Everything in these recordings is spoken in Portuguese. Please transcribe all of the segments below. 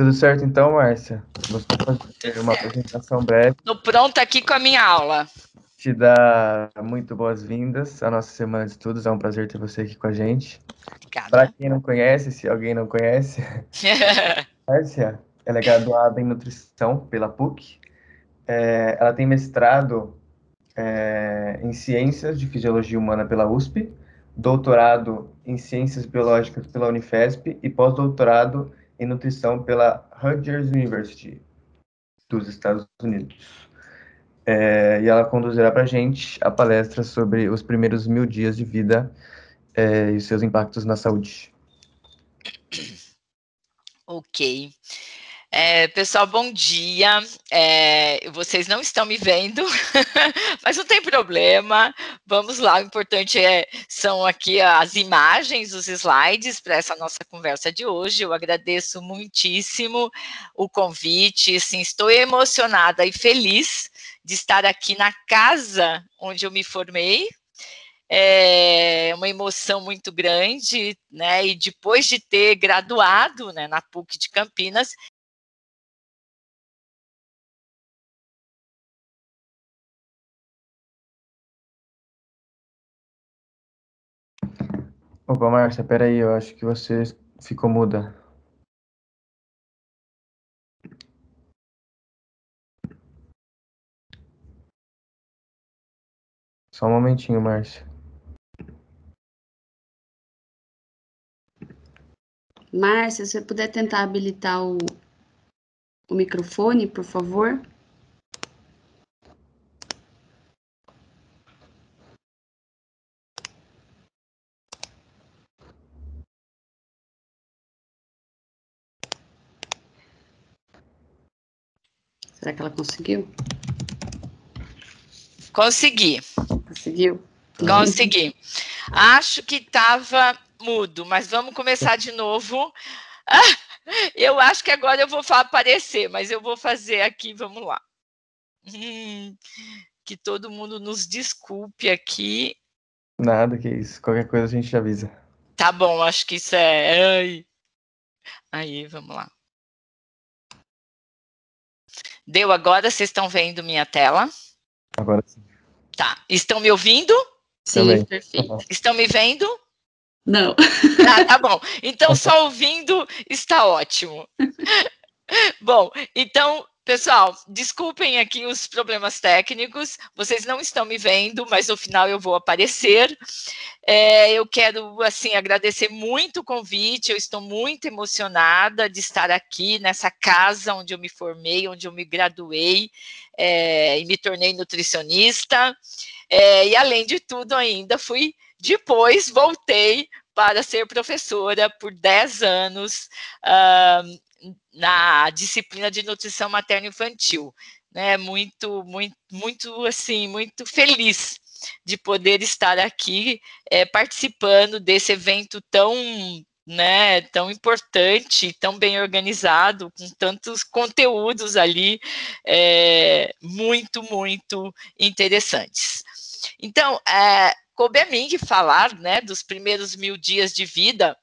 Tudo certo então, Márcia? Você fazer uma apresentação breve. Estou pronta aqui com a minha aula. Te dar muito boas-vindas à nossa Semana de Estudos. É um prazer ter você aqui com a gente. Para quem não conhece, se alguém não conhece, Márcia, ela é graduada em Nutrição pela PUC. É, ela tem mestrado é, em Ciências de Fisiologia Humana pela USP, doutorado em Ciências Biológicas pela Unifesp e pós-doutorado em Nutrição pela Rutgers University dos Estados Unidos. É, e ela conduzirá para a gente a palestra sobre os primeiros mil dias de vida é, e seus impactos na saúde. Ok. É, pessoal, bom dia. É, vocês não estão me vendo, mas não tem problema. Vamos lá. O importante é, são aqui as imagens, os slides para essa nossa conversa de hoje. Eu agradeço muitíssimo o convite. Sim, estou emocionada e feliz de estar aqui na casa onde eu me formei, é uma emoção muito grande, né? E depois de ter graduado né, na PUC de Campinas, Opa, Márcia, peraí, eu acho que você ficou muda. Só um momentinho, Márcia. Márcia, se você puder tentar habilitar o, o microfone, por favor. Será que ela conseguiu? Consegui. Conseguiu? Consegui. Acho que estava mudo, mas vamos começar de novo. eu acho que agora eu vou aparecer, mas eu vou fazer aqui, vamos lá. Hum, que todo mundo nos desculpe aqui. Nada, que isso. Qualquer coisa a gente avisa. Tá bom, acho que isso é. Ai. Aí, vamos lá. Deu agora? Vocês estão vendo minha tela? Agora sim. Tá. Estão me ouvindo? Sim, Também. perfeito. Estão me vendo? Não. Ah, tá bom. Então, só ouvindo está ótimo. bom, então Pessoal, desculpem aqui os problemas técnicos, vocês não estão me vendo, mas no final eu vou aparecer. É, eu quero, assim, agradecer muito o convite, eu estou muito emocionada de estar aqui nessa casa onde eu me formei, onde eu me graduei é, e me tornei nutricionista. É, e, além de tudo, ainda fui, depois voltei para ser professora por 10 anos, uh, na disciplina de nutrição materno-infantil, né? Muito, muito, muito assim, muito feliz de poder estar aqui é, participando desse evento tão né, tão importante, tão bem organizado, com tantos conteúdos ali, é, muito, muito interessantes. Então, é, coube a mim falar, né, dos primeiros mil dias de vida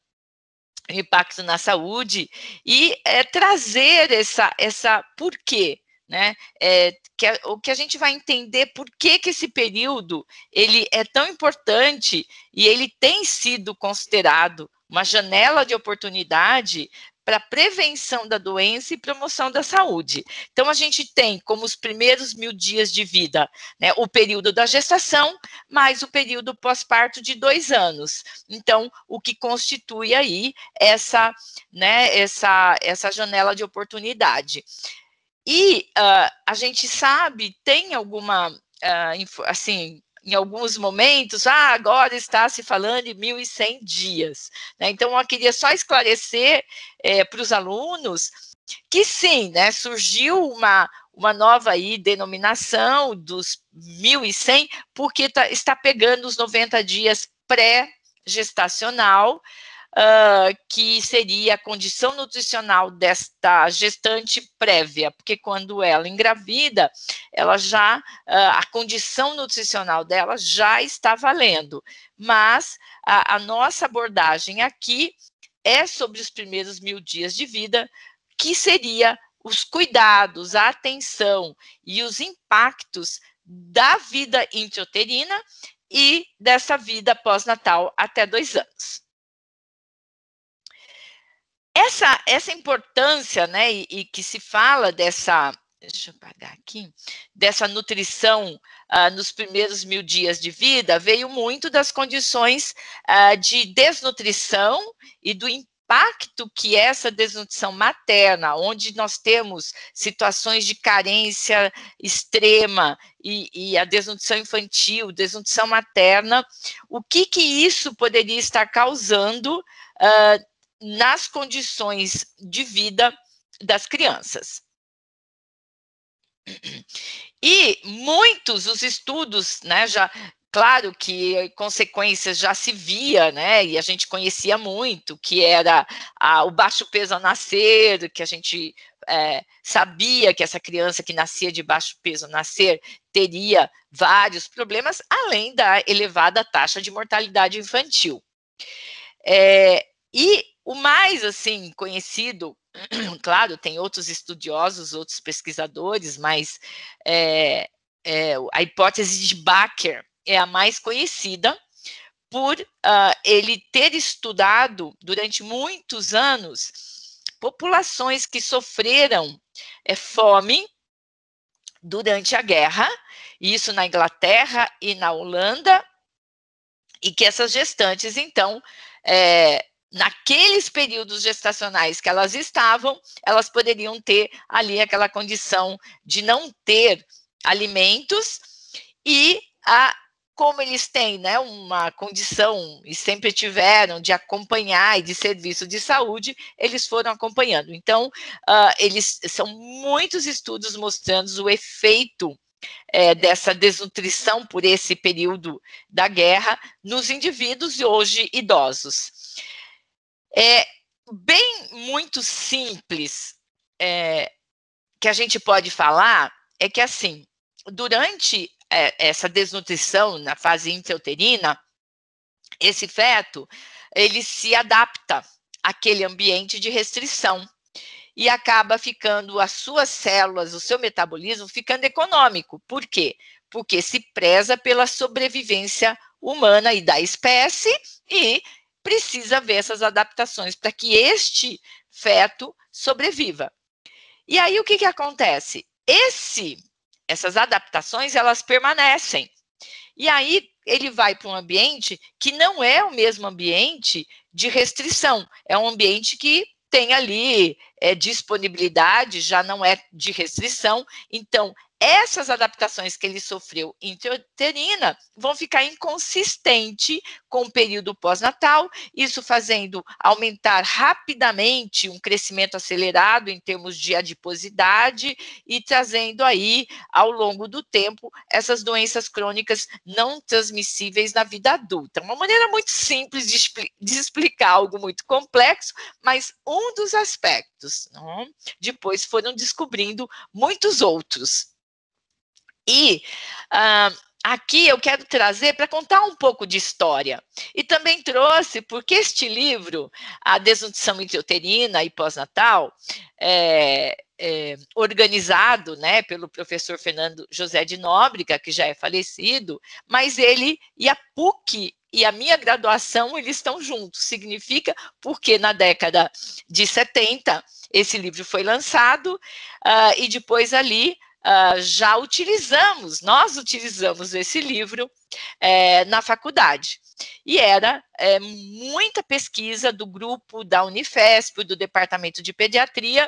impacto na saúde e é, trazer essa, essa por quê, né? É, que a, o que a gente vai entender por que, que esse período ele é tão importante e ele tem sido considerado uma janela de oportunidade para prevenção da doença e promoção da saúde. Então, a gente tem como os primeiros mil dias de vida né, o período da gestação, mais o período pós-parto de dois anos. Então, o que constitui aí essa, né, essa, essa janela de oportunidade. E uh, a gente sabe, tem alguma, uh, assim, em alguns momentos, ah, agora está se falando em 1.100 dias. Né? Então, eu queria só esclarecer é, para os alunos que sim, né, surgiu uma, uma nova aí denominação dos 1.100, porque tá, está pegando os 90 dias pré-gestacional, uh, que seria a condição nutricional desta gestante prévia, porque quando ela engravida, ela já, uh, a condição nutricional dela já está valendo. Mas a, a nossa abordagem aqui é sobre os primeiros mil dias de vida, que seria os cuidados, a atenção e os impactos da vida intrauterina e dessa vida pós-natal até dois anos. Essa, essa importância, né, e, e que se fala dessa, deixa eu apagar aqui, dessa nutrição uh, nos primeiros mil dias de vida, veio muito das condições uh, de desnutrição e do impacto que essa desnutrição materna, onde nós temos situações de carência extrema e, e, a desnutrição infantil, desnutrição materna, o que que isso poderia estar causando uh, nas condições de vida das crianças. E muitos os estudos, né, já Claro que consequências já se via, né? E a gente conhecia muito, que era a, o baixo peso ao nascer, que a gente é, sabia que essa criança que nascia de baixo peso ao nascer teria vários problemas, além da elevada taxa de mortalidade infantil. É, e o mais assim conhecido, claro, tem outros estudiosos, outros pesquisadores, mas é, é, a hipótese de Baker é a mais conhecida por uh, ele ter estudado durante muitos anos populações que sofreram é, fome durante a guerra, isso na Inglaterra e na Holanda, e que essas gestantes, então, é, naqueles períodos gestacionais que elas estavam, elas poderiam ter ali aquela condição de não ter alimentos e a como eles têm né, uma condição e sempre tiveram de acompanhar e de serviço de saúde, eles foram acompanhando. Então, uh, eles são muitos estudos mostrando o efeito é, dessa desnutrição por esse período da guerra nos indivíduos hoje idosos. É bem muito simples é, que a gente pode falar é que assim durante é, essa desnutrição na fase intrauterina, esse feto ele se adapta àquele ambiente de restrição e acaba ficando as suas células, o seu metabolismo ficando econômico. Por quê? Porque se preza pela sobrevivência humana e da espécie e precisa ver essas adaptações para que este feto sobreviva. E aí o que, que acontece? Esse essas adaptações elas permanecem. E aí ele vai para um ambiente que não é o mesmo ambiente de restrição, é um ambiente que tem ali é, disponibilidade, já não é de restrição, então essas adaptações que ele sofreu intrauterina vão ficar inconsistente com o período pós-natal, isso fazendo aumentar rapidamente um crescimento acelerado em termos de adiposidade e trazendo aí, ao longo do tempo, essas doenças crônicas não transmissíveis na vida adulta. Uma maneira muito simples de, de explicar algo muito complexo, mas um dos aspectos. Não? Depois foram descobrindo muitos outros. E uh, aqui eu quero trazer para contar um pouco de história. E também trouxe, porque este livro, A Desnutrição Intrauterina e Pós-Natal, é, é, organizado né, pelo professor Fernando José de Nóbrega, que já é falecido, mas ele e a PUC e a minha graduação, eles estão juntos. Significa porque na década de 70, esse livro foi lançado, uh, e depois ali uh, já utilizamos, nós utilizamos esse livro é, na faculdade. E era é, muita pesquisa do grupo da Unifesp, do Departamento de Pediatria,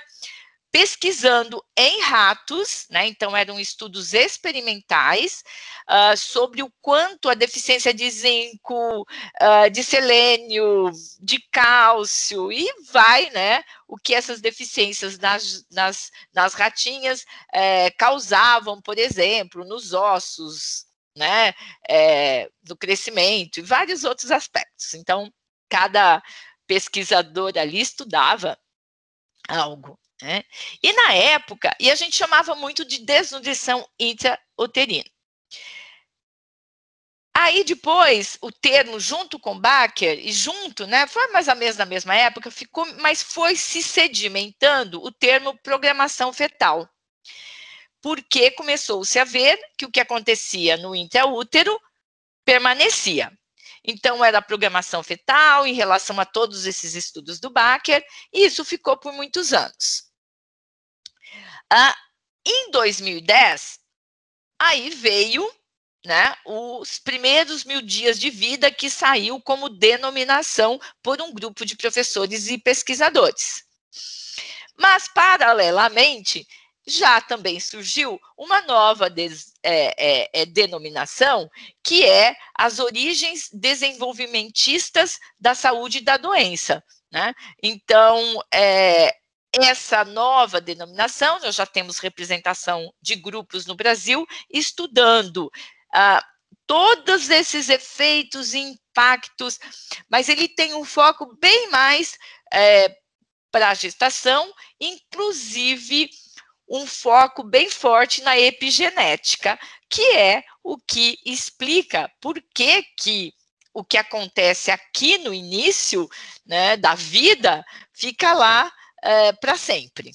pesquisando em ratos, né? Então eram estudos experimentais uh, sobre o quanto a deficiência de zinco, uh, de selênio, de cálcio e vai, né? O que essas deficiências nas, nas, nas ratinhas eh, causavam, por exemplo, nos ossos, né? Eh, do crescimento e vários outros aspectos. Então cada pesquisador ali estudava algo. Né? E na época, e a gente chamava muito de desnutrição intrauterina. Aí depois o termo junto com Baker e junto, né, foi mais ou menos na mesma época, ficou, mas foi se sedimentando o termo programação fetal. Porque começou-se a ver que o que acontecia no intraútero permanecia. Então, era programação fetal em relação a todos esses estudos do Baker, e isso ficou por muitos anos. Ah, em 2010, aí veio né, os primeiros mil dias de vida que saiu como denominação por um grupo de professores e pesquisadores. Mas, paralelamente, já também surgiu uma nova des, é, é, é, denominação, que é as origens desenvolvimentistas da saúde e da doença. Né? Então, é, essa nova denominação, nós já temos representação de grupos no Brasil estudando ah, todos esses efeitos e impactos, mas ele tem um foco bem mais é, para a gestação, inclusive um foco bem forte na epigenética, que é o que explica por que, que o que acontece aqui no início né, da vida fica lá é, para sempre.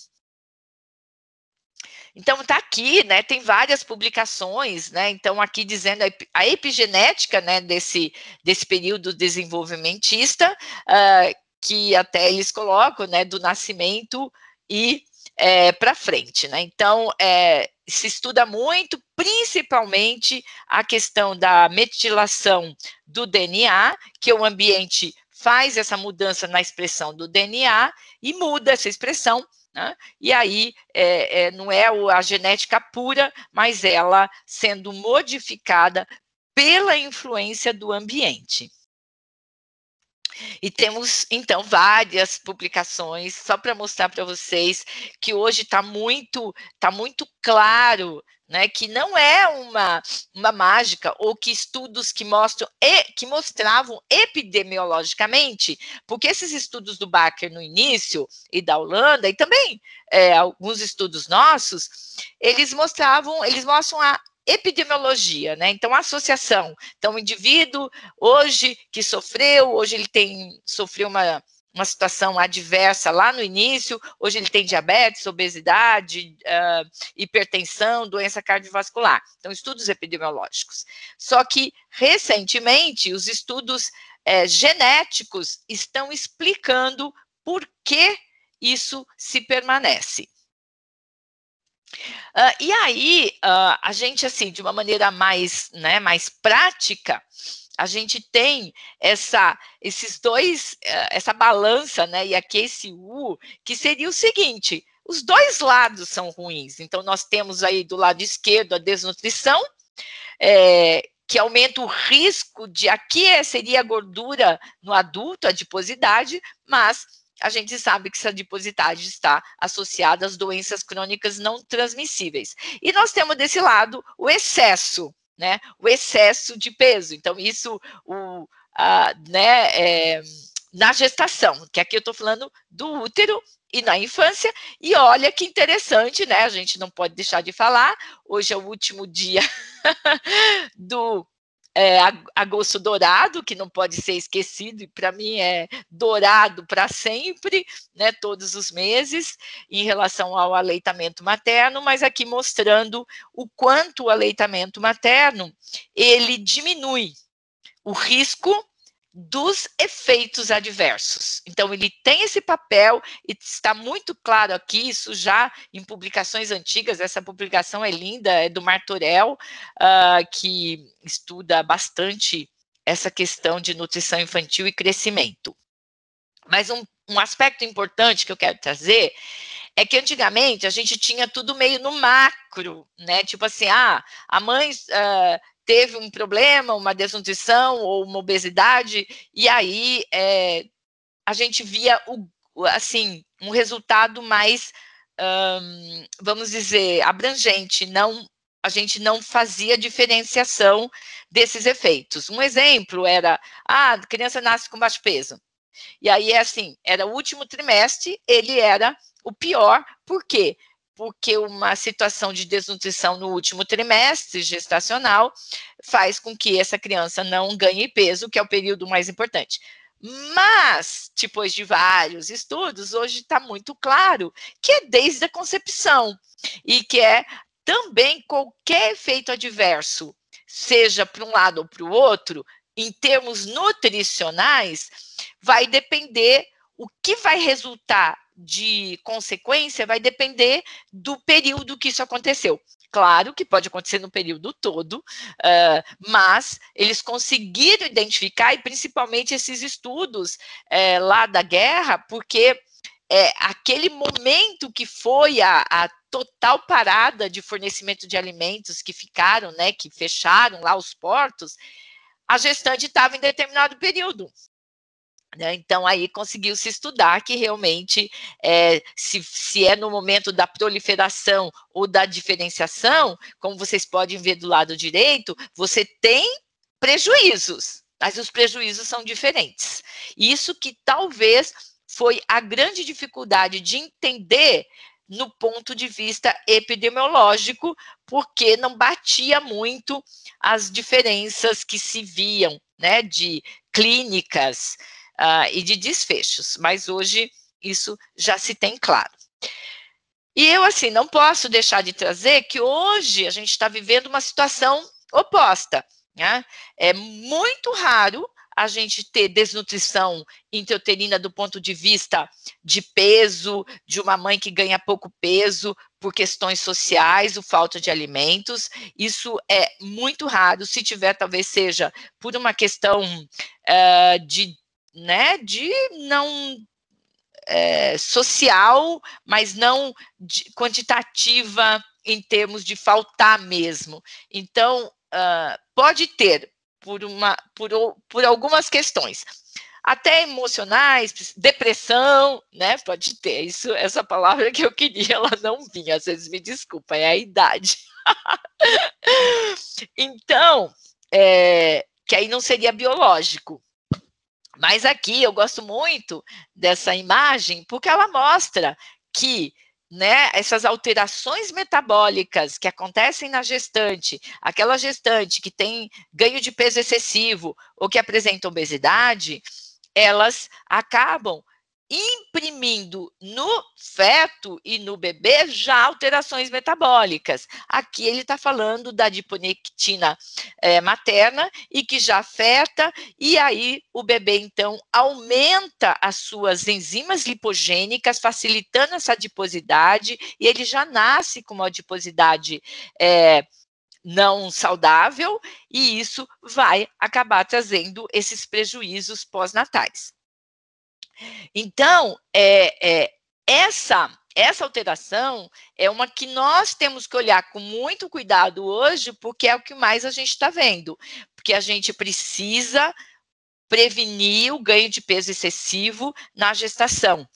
Então está aqui, né? Tem várias publicações, né? Então aqui dizendo a epigenética, né? Desse desse período desenvolvimentista, uh, que até eles colocam, né? Do nascimento e é, para frente, né? Então, é, se estuda muito, principalmente a questão da metilação do DNA, que o ambiente faz essa mudança na expressão do DNA e muda essa expressão, né? e aí é, é, não é a genética pura, mas ela sendo modificada pela influência do ambiente. E temos, então, várias publicações, só para mostrar para vocês que hoje está muito, tá muito claro né, que não é uma, uma mágica, ou que estudos que mostram e que mostravam epidemiologicamente, porque esses estudos do Baker no início e da Holanda, e também é, alguns estudos nossos, eles mostravam, eles mostram a epidemiologia, né? Então, associação. Então, o indivíduo, hoje, que sofreu, hoje ele tem, sofreu uma, uma situação adversa lá no início, hoje ele tem diabetes, obesidade, uh, hipertensão, doença cardiovascular. Então, estudos epidemiológicos. Só que, recentemente, os estudos uh, genéticos estão explicando por que isso se permanece. Uh, e aí, uh, a gente, assim, de uma maneira mais, né, mais prática, a gente tem essa, esses dois, uh, essa balança, né, e aqui esse U, que seria o seguinte, os dois lados são ruins. Então, nós temos aí do lado esquerdo a desnutrição, é, que aumenta o risco de, aqui é, seria a gordura no adulto, a adiposidade, mas a gente sabe que essa adiposidade está associada às doenças crônicas não transmissíveis. E nós temos desse lado o excesso, né? O excesso de peso. Então, isso, o, a, né, é, na gestação, que aqui eu estou falando do útero e na infância, e olha que interessante, né? A gente não pode deixar de falar. Hoje é o último dia do é, agosto dourado, que não pode ser esquecido, e para mim é dourado para sempre, né, todos os meses, em relação ao aleitamento materno, mas aqui mostrando o quanto o aleitamento materno, ele diminui o risco dos efeitos adversos. Então, ele tem esse papel, e está muito claro aqui, isso já em publicações antigas, essa publicação é linda, é do Martorell, uh, que estuda bastante essa questão de nutrição infantil e crescimento. Mas um, um aspecto importante que eu quero trazer é que antigamente a gente tinha tudo meio no macro, né? Tipo assim, ah, a mãe uh, teve um problema, uma desnutrição ou uma obesidade, e aí é, a gente via o, assim um resultado mais, vamos dizer, abrangente, não a gente não fazia diferenciação desses efeitos. Um exemplo era, ah, a criança nasce com baixo peso. E aí é assim, era o último trimestre, ele era o pior, por quê? porque uma situação de desnutrição no último trimestre gestacional faz com que essa criança não ganhe peso, que é o período mais importante. Mas, depois de vários estudos, hoje está muito claro que é desde a concepção e que é também qualquer efeito adverso, seja para um lado ou para o outro, em termos nutricionais, vai depender o que vai resultar de consequência vai depender do período que isso aconteceu. Claro que pode acontecer no período todo, uh, mas eles conseguiram identificar, e principalmente esses estudos uh, lá da guerra, porque é, aquele momento que foi a, a, total parada de fornecimento de alimentos que ficaram, né, que fecharam lá os portos, a gestante estava em determinado período. Né? Então, aí conseguiu se estudar que realmente, é, se, se é no momento da proliferação ou da diferenciação, como vocês podem ver do lado direito, você tem prejuízos, mas os prejuízos são diferentes. Isso que talvez foi a grande dificuldade de entender no ponto de vista epidemiológico, porque não batia muito as diferenças que se viam, né, de clínicas, uh, e de desfechos, mas hoje isso já se tem claro. E eu, assim, não posso deixar de trazer que hoje a gente está vivendo uma situação oposta. Né? É muito raro a gente ter desnutrição intrauterina do ponto de vista de peso, de uma mãe que ganha pouco peso por questões sociais, o falta de alimentos. Isso é muito raro. Se tiver, talvez seja por uma questão uh, de né, de não é, social, mas não de, quantitativa em termos de faltar mesmo. Então, uh, pode ter por, uma, por, por algumas questões, até emocionais, depressão, né? Pode ter. Isso, essa palavra que eu queria, ela não vinha. Às vezes me desculpa, é a idade. então, é, que aí não seria biológico, mas aqui eu gosto muito dessa imagem porque ela mostra que né, essas alterações metabólicas que acontecem na gestante, aquela gestante que tem ganho de peso excessivo ou que apresenta obesidade, elas acabam imprimindo no feto e no bebê já alterações metabólicas. Aqui ele está falando da diponectina é, materna e que já afeta, e aí o bebê então aumenta as suas enzimas lipogênicas, facilitando essa adiposidade, e ele já nasce com uma adiposidade. É, não saudável, e isso vai acabar trazendo esses prejuízos pós-natais. Então, é, é, essa, essa alteração é uma que nós temos que olhar com muito cuidado hoje, porque é o que mais a gente está vendo. Porque a gente precisa prevenir o ganho de peso excessivo na gestação.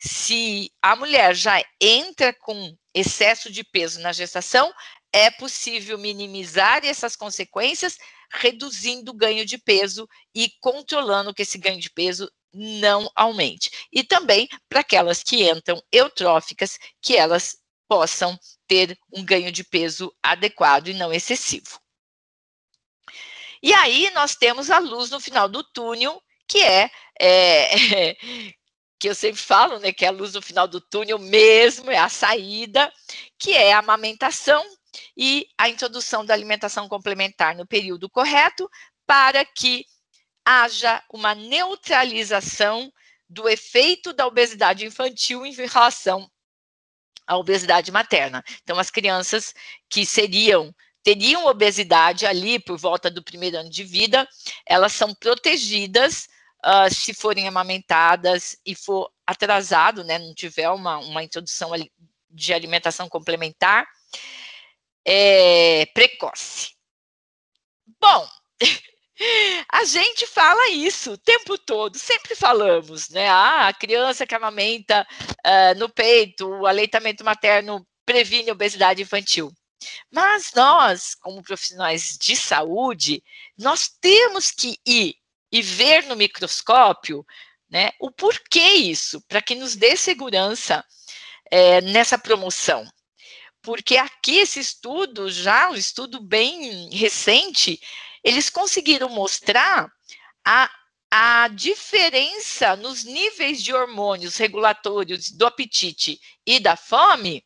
Se a mulher já entra com excesso de peso na gestação, é possível minimizar essas consequências reduzindo o ganho de peso e controlando que esse ganho de peso não aumente. E também para aquelas que entram eutróficas, que elas possam ter um ganho de peso adequado e não excessivo. E aí nós temos a luz no final do túnel, que é, é que eu sempre falo, né, que é a luz no final do túnel mesmo, é a saída, que é a amamentação e a introdução da alimentação complementar no período correto, para que haja uma neutralização do efeito da obesidade infantil em relação à obesidade materna. Então, as crianças que seriam teriam obesidade ali por volta do primeiro ano de vida, elas são protegidas uh, se forem amamentadas e for atrasado, né, não tiver uma, uma introdução de alimentação complementar é, precoce. Bom, A gente fala isso o tempo todo, sempre falamos, né? Ah, a criança que amamenta uh, no peito, o aleitamento materno previne obesidade infantil. Mas nós, como profissionais de saúde, nós temos que ir e ver no microscópio né, o porquê isso, para que nos dê segurança é, nessa promoção. porque aqui esse estudo, já um estudo bem recente, eles conseguiram mostrar a, a diferença nos níveis de hormônios regulatórios do apetite e da fome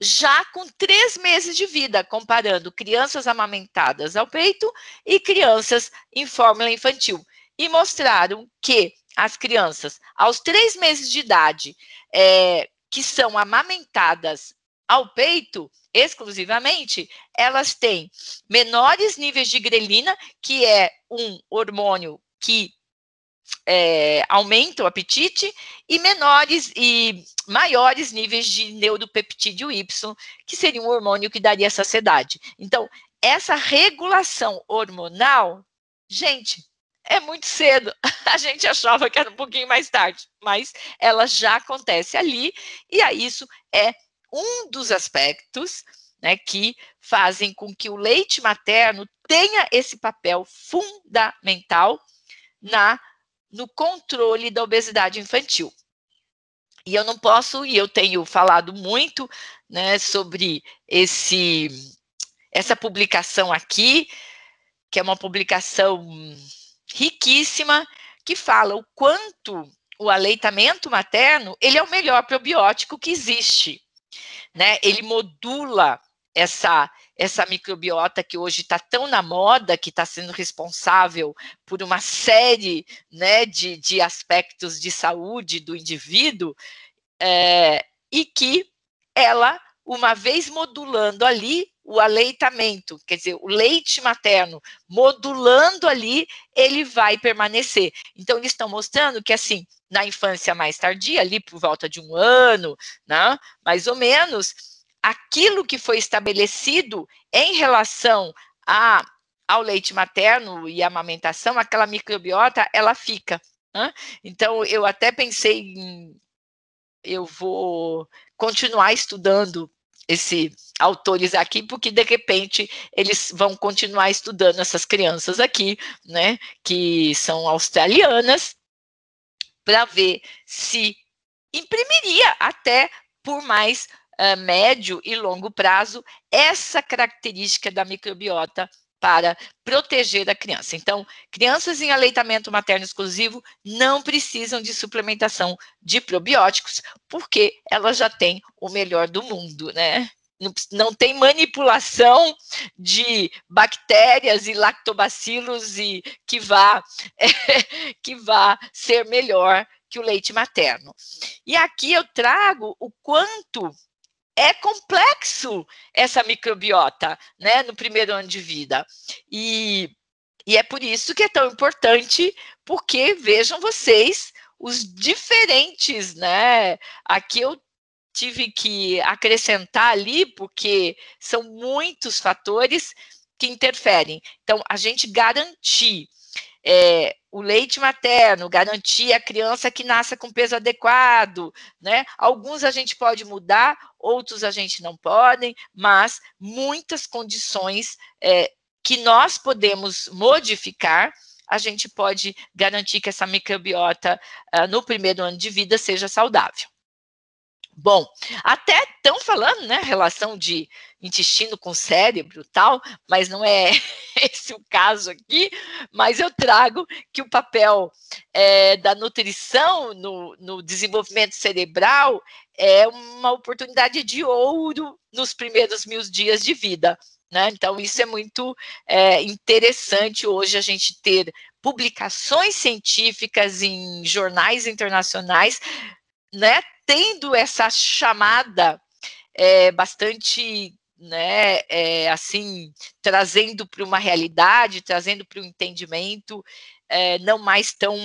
já com três meses de vida, comparando crianças amamentadas ao peito e crianças em fórmula infantil. E mostraram que as crianças, aos três meses de idade, é, que são amamentadas ao peito, exclusivamente, elas têm menores níveis de grelina, que é um hormônio que é, aumenta o apetite, e menores e maiores níveis de neuropeptídeo Y, que seria um hormônio que daria saciedade. Então, essa regulação hormonal, gente, é muito cedo. A gente achava que era um pouquinho mais tarde, mas ela já acontece ali, e aí isso é um dos aspectos né, que fazem com que o leite materno tenha esse papel fundamental na no controle da obesidade infantil. E eu não posso, e eu tenho falado muito né, sobre esse essa publicação aqui, que é uma publicação riquíssima, que fala o quanto o aleitamento materno ele é o melhor probiótico que existe. Né? Ele modula essa essa microbiota que hoje está tão na moda, que está sendo responsável por uma série né, de, de aspectos de saúde do indivíduo, é, e que ela, uma vez modulando ali o aleitamento, quer dizer, o leite materno, modulando ali, ele vai permanecer. Então, eles estão mostrando que, assim, na infância mais tardia, ali por volta de um ano, né, mais ou menos, aquilo que foi estabelecido em relação a, ao leite materno e amamentação, aquela microbiota, ela fica. Né? Então, eu até pensei em. Eu vou continuar estudando esses autores aqui, porque de repente eles vão continuar estudando essas crianças aqui, né, que são australianas, para ver se imprimiria até por mais uh, médio e longo prazo essa característica da microbiota para proteger a criança. Então, crianças em aleitamento materno exclusivo não precisam de suplementação de probióticos, porque elas já têm o melhor do mundo, né? Não tem manipulação de bactérias e lactobacilos e que vá é, que vá ser melhor que o leite materno. E aqui eu trago o quanto é complexo essa microbiota, né, no primeiro ano de vida. E, e é por isso que é tão importante, porque vejam vocês os diferentes, né? Aqui eu tive que acrescentar ali, porque são muitos fatores que interferem. Então, a gente garantir é, o leite materno, garantir a criança que nasça com peso adequado, né? Alguns a gente pode mudar, outros a gente não podem, mas muitas condições é, que nós podemos modificar, a gente pode garantir que essa microbiota uh, no primeiro ano de vida seja saudável. Bom, até estão falando, né, relação de intestino com cérebro tal, mas não é esse o caso aqui, mas eu trago que o papel é, da nutrição no, no desenvolvimento cerebral é uma oportunidade de ouro nos primeiros mil dias de vida. Né? Então, isso é muito é, interessante hoje a gente ter publicações científicas em jornais internacionais né, tendo essa chamada é, bastante, né, é, assim, trazendo para uma realidade, trazendo para o entendimento, é, não mais tão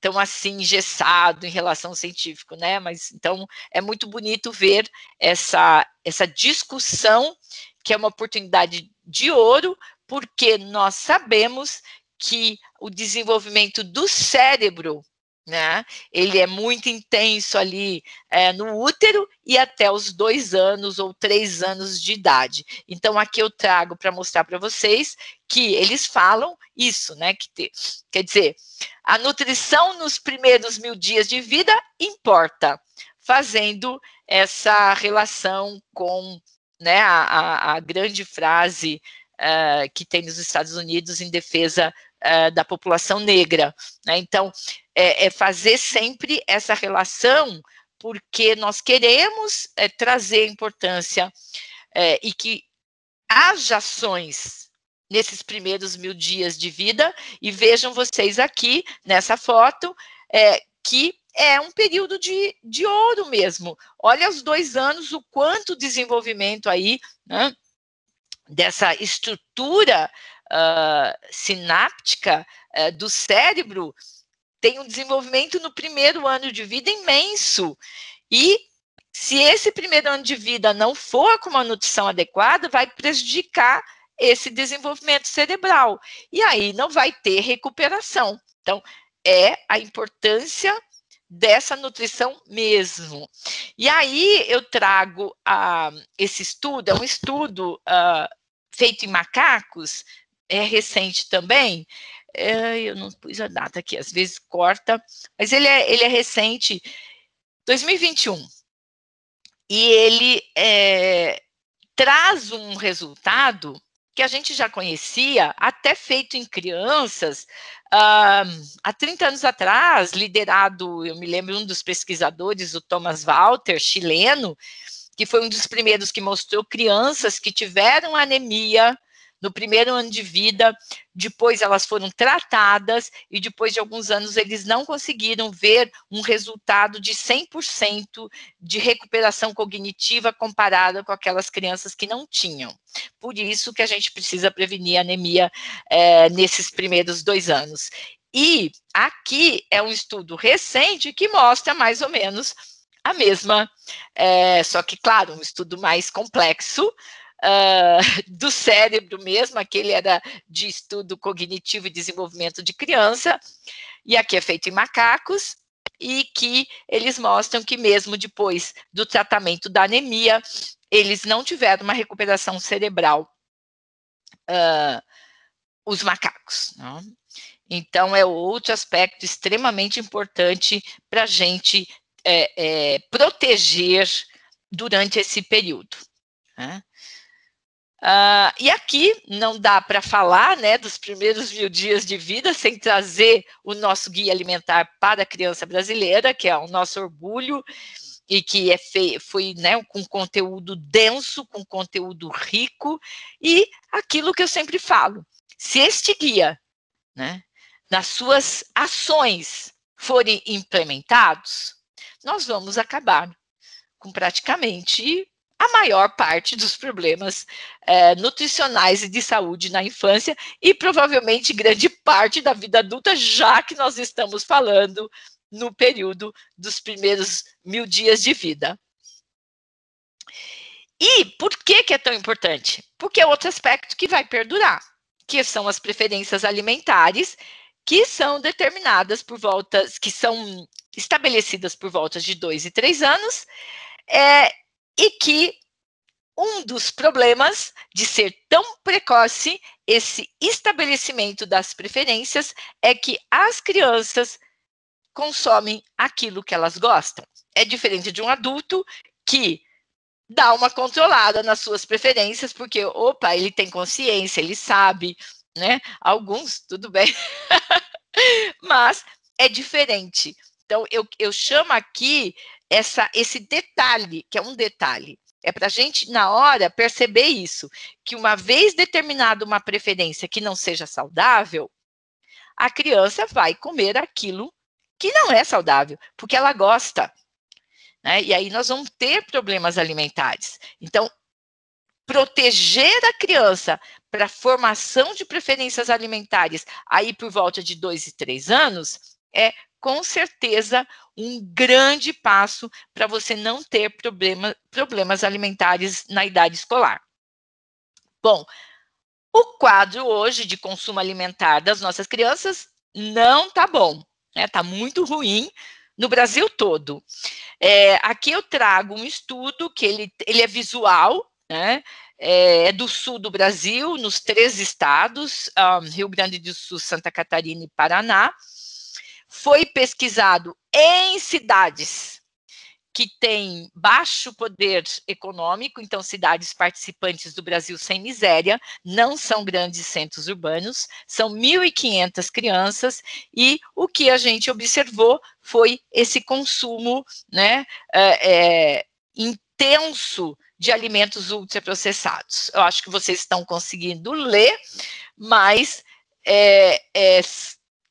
tão assim engessado em relação ao científico, né? Mas então é muito bonito ver essa essa discussão que é uma oportunidade de ouro, porque nós sabemos que o desenvolvimento do cérebro né? Ele é muito intenso ali é, no útero e até os dois anos ou três anos de idade. Então, aqui eu trago para mostrar para vocês que eles falam isso, né? Que te, quer dizer, a nutrição nos primeiros mil dias de vida importa, fazendo essa relação com né, a, a grande frase uh, que tem nos Estados Unidos em defesa uh, da população negra. Né? Então, é, é, fazer sempre essa relação, porque nós queremos é, trazer importância é, e que haja ações nesses primeiros mil dias de vida, e vejam vocês aqui nessa foto, que é um período de, de ouro mesmo. Olha os dois anos, o quanto desenvolvimento aí, né, dessa estrutura uh, sináptica uh, do cérebro, tem um desenvolvimento no primeiro ano de vida imenso. E se esse primeiro ano de vida não for com uma nutrição adequada, vai prejudicar esse desenvolvimento cerebral. E aí não vai ter recuperação. Então, é a importância dessa nutrição mesmo. E aí eu trago esse estudo, é um estudo uh, feito em macacos, é recente também. É, eu não pus a data aqui, às vezes corta, mas ele é, ele é recente, 2021. E ele é, traz um resultado que a gente já conhecia, até feito em crianças, uh, há 30 anos atrás, liderado, eu me lembro, um dos pesquisadores, o Thomas Walter, chileno, que foi um dos primeiros que mostrou crianças que tiveram anemia no primeiro ano de vida, depois elas foram tratadas e depois de alguns anos eles não conseguiram ver um resultado de 100% de recuperação cognitiva comparada com aquelas crianças que não tinham. Por isso que a gente precisa prevenir anemia é, nesses primeiros dois anos. E aqui é um estudo recente que mostra mais ou menos a mesma, é, só que, claro, um estudo mais complexo, uh, do cérebro mesmo, aquele era de estudo cognitivo e desenvolvimento de criança, e aqui é feito em macacos, e que eles mostram que mesmo depois do tratamento da anemia, eles não tiveram uma recuperação cerebral, uh, os macacos. Não? Então, é outro aspecto extremamente importante para a gente é, é, proteger durante esse período. Né? Uh, e aqui não dá para falar né, dos primeiros mil dias de vida sem trazer o nosso guia alimentar para a criança brasileira, que é o nosso orgulho e que é foi né, com conteúdo denso, com conteúdo rico, e aquilo que eu sempre falo: se este guia, né, nas suas ações, forem implementados, nós vamos acabar com praticamente a maior parte dos problemas é, nutricionais e de saúde na infância e provavelmente grande parte da vida adulta, já que nós estamos falando no período dos primeiros mil dias de vida. E por que, que é tão importante? Porque é outro aspecto que vai perdurar, que são as preferências alimentares, que são determinadas por voltas, que são estabelecidas por voltas de dois e três anos, é, e que um dos problemas de ser tão precoce esse estabelecimento das preferências é que as crianças consomem aquilo que elas gostam. É diferente de um adulto que dá uma controlada nas suas preferências, porque, opa, ele tem consciência, ele sabe, né? Alguns, tudo bem. Mas é diferente. Então, eu, eu chamo aqui essa, esse detalhe, que é um detalhe. É para a gente, na hora, perceber isso, que uma vez determinada uma preferência que não seja saudável, a criança vai comer aquilo que não é saudável, porque ela gosta. Né? E aí nós vamos ter problemas alimentares. Então, proteger a criança para formação de preferências alimentares aí por volta de dois e três anos é com certeza um grande passo para você não ter problema, problemas alimentares na idade escolar. Bom, o quadro hoje de consumo alimentar das nossas crianças não está bom, né? Tá muito ruim no Brasil todo. É, aqui eu trago um estudo que ele, ele é visual, né? É, é do sul do Brasil, nos três estados, um, ah, Rio Grande do Sul, Santa Catarina e Paraná foi pesquisado em cidades que tem baixo poder econômico, então cidades participantes do Brasil sem miséria, não são grandes centros urbanos, são 1.500 crianças, e o que a gente observou foi esse consumo né, é, é, intenso de alimentos ultraprocessados. Eu acho que vocês estão conseguindo ler, mas é,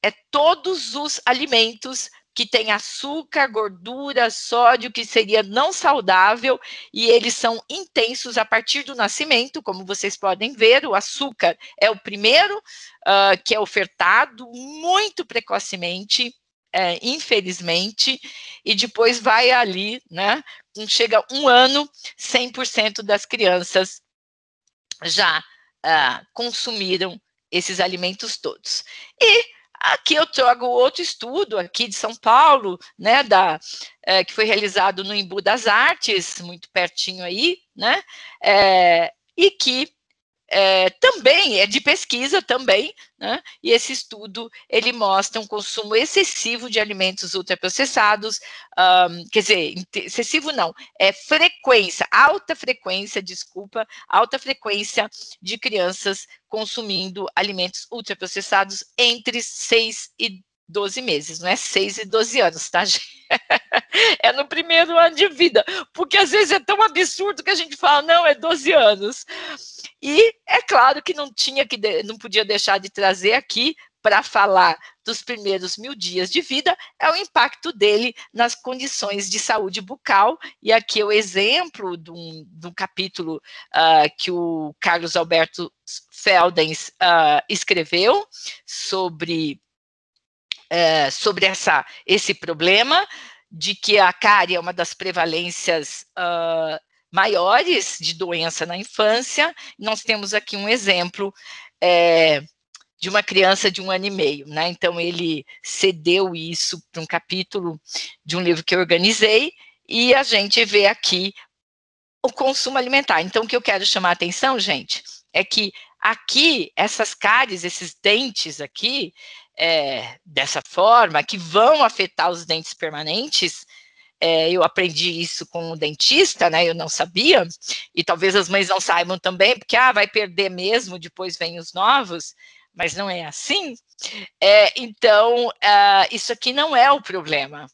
é, todos os alimentos que tem açúcar, gordura, sódio, que seria não saudável, e eles são intensos a partir do nascimento, como vocês podem ver, o açúcar é o primeiro uh, que é ofertado muito precocemente, é, infelizmente, e depois vai ali, né, chega um ano, 100% das crianças já uh, consumiram esses alimentos todos. E Aqui eu trago outro estudo aqui de São Paulo, né, da, é, que foi realizado no Embu das Artes, muito pertinho aí, né, é, e que é, também é de pesquisa também, né? E esse estudo ele mostra um consumo excessivo de alimentos ultraprocessados, um, quer dizer, excessivo não, é frequência, alta frequência, desculpa, alta frequência de crianças consumindo alimentos ultraprocessados entre 6 e 12 meses, não é 6 e 12 anos, tá, gente? É no primeiro ano de vida, porque às vezes é tão absurdo que a gente fala, não, é 12 anos. E é claro que não tinha que, não podia deixar de trazer aqui para falar dos primeiros mil dias de vida é o impacto dele nas condições de saúde bucal. E aqui é o exemplo de um, de um capítulo uh, que o Carlos Alberto Feldens uh, escreveu sobre é, sobre essa, esse problema de que a cárie é uma das prevalências uh, maiores de doença na infância. Nós temos aqui um exemplo é, de uma criança de um ano e meio, né? Então ele cedeu isso para um capítulo de um livro que eu organizei e a gente vê aqui o consumo alimentar. Então o que eu quero chamar a atenção, gente, é que aqui essas cáries, esses dentes aqui, é, dessa forma, que vão afetar os dentes permanentes, é, eu aprendi isso com o dentista, né? Eu não sabia, e talvez as mães não saibam também, porque ah, vai perder mesmo, depois vem os novos, mas não é assim. É, então, uh, isso aqui não é o problema.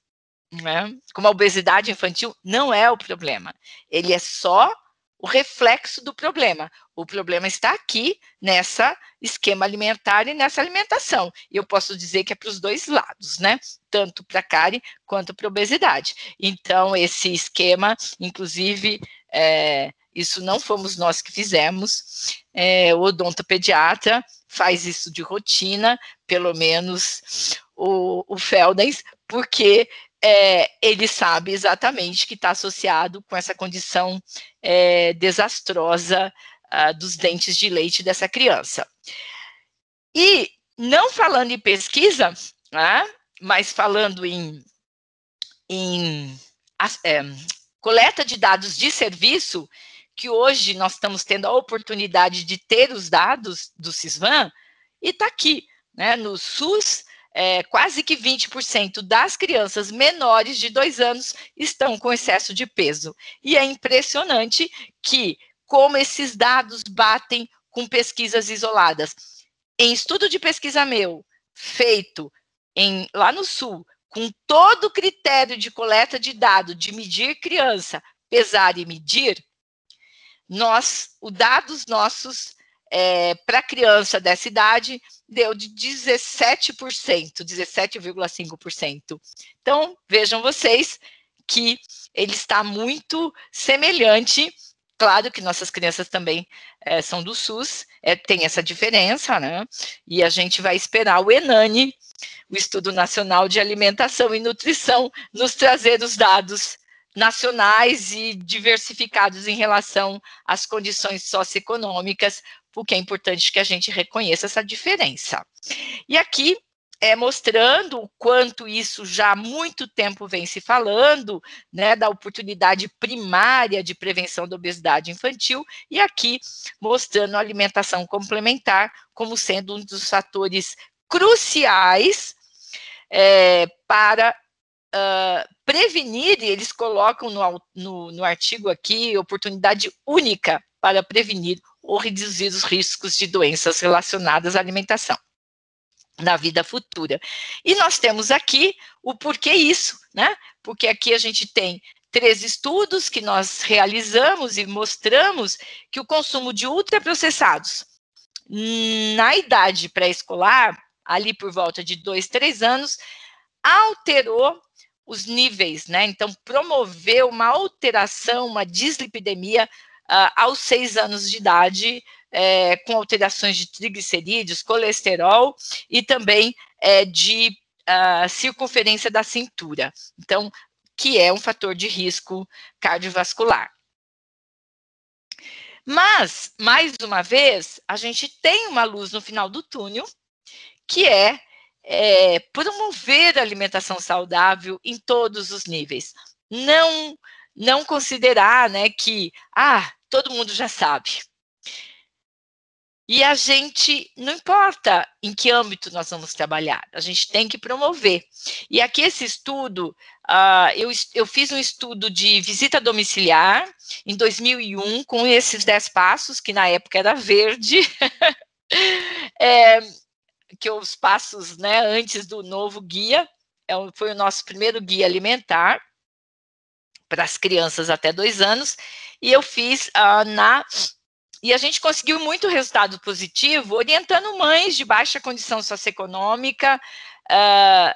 Né? Como a obesidade infantil não é o problema, ele é só o reflexo do problema. O problema está aqui nessa esquema alimentar e nessa alimentação. E eu posso dizer que é para os dois lados, né? Tanto para a cárie quanto para a obesidade. Então, esse esquema, inclusive, é, isso não fomos nós que fizemos, é, o odontopediatra faz isso de rotina, pelo menos o, o Feldens, porque é, ele sabe exatamente que está associado com essa condição é, desastrosa uh, dos dentes de leite dessa criança. E não falando em pesquisa, né, mas falando em, em é, coleta de dados de serviço, que hoje nós estamos tendo a oportunidade de ter os dados do CISVAN, e está aqui, né, no SUS, é, quase que 20% das crianças menores de dois anos estão com excesso de peso. E é impressionante que, como esses dados batem com pesquisas isoladas. Em estudo de pesquisa meu, feito em, lá no Sul, com todo o critério de coleta de dados, de medir criança, pesar e medir, nós, os dados nossos é, para criança dessa idade deu de 17%, 17,5%. Então, vejam vocês que ele está muito semelhante. Claro que nossas crianças também é, são do SUS, é, tem essa diferença, né? E a gente vai esperar o ENANI, o Estudo Nacional de Alimentação e Nutrição, nos trazer os dados nacionais e diversificados em relação às condições socioeconômicas porque é importante que a gente reconheça essa diferença. E aqui é, mostrando o quanto isso já há muito tempo vem se falando, né, da oportunidade primária de prevenção da obesidade infantil, e aqui mostrando a alimentação complementar como sendo um dos fatores cruciais é, para uh, prevenir, eles colocam no, no, no artigo aqui, oportunidade única para prevenir ou reduzir os riscos de doenças relacionadas à alimentação na vida futura. E nós temos aqui o porquê isso, né? Porque aqui a gente tem três estudos que nós realizamos e mostramos que o consumo de ultraprocessados na idade pré-escolar, ali por volta de dois, três anos, alterou os níveis, né? Então, promoveu uma alteração, uma dislipidemia uh, aos seis anos de idade, é, com alterações de triglicerídeos, colesterol e também é, de uh, circunferência da cintura. Então, que é um fator de risco cardiovascular. Mas, mais uma vez, a gente tem uma luz no final do túnel, que é, é promover a alimentação saudável em todos os níveis. Não, não considerar né, que, ah, todo mundo já sabe. E a gente, não importa em que âmbito nós vamos trabalhar, a gente tem que promover. E aqui esse estudo, uh, eu, eu fiz um estudo de visita domiciliar em 2001, com esses 10 passos, que na época era verde, é, que os passos né, antes do novo guia, é, foi o nosso primeiro guia alimentar para as crianças até dois anos, e eu fiz uh, na e a gente conseguiu muito resultado positivo orientando mães de baixa condição socioeconômica uh,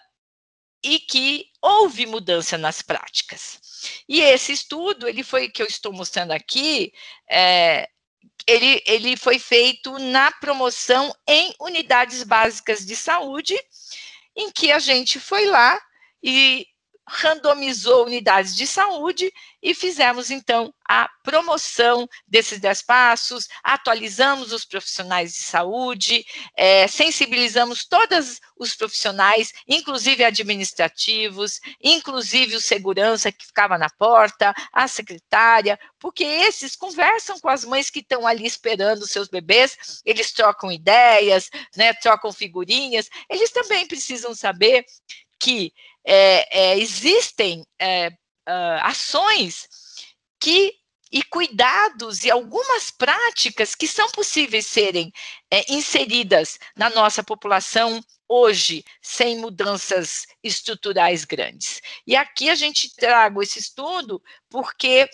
e que houve mudança nas práticas. E esse estudo, ele foi que eu estou mostrando aqui, é, ele, ele foi feito na promoção em unidades básicas de saúde, em que a gente foi lá e randomizou unidades de saúde e fizemos, então, a promoção desses 10 passos, atualizamos os profissionais de saúde, é, sensibilizamos todos os profissionais, inclusive administrativos, inclusive o segurança que ficava na porta, a secretária, porque esses conversam com as mães que estão ali esperando os seus bebês, eles trocam ideias, né, trocam figurinhas, eles também precisam saber que é, é, existem é, uh, ações que e cuidados e algumas práticas que são possíveis serem é, inseridas na nossa população hoje, sem mudanças estruturais grandes. E aqui a gente trago esse estudo porque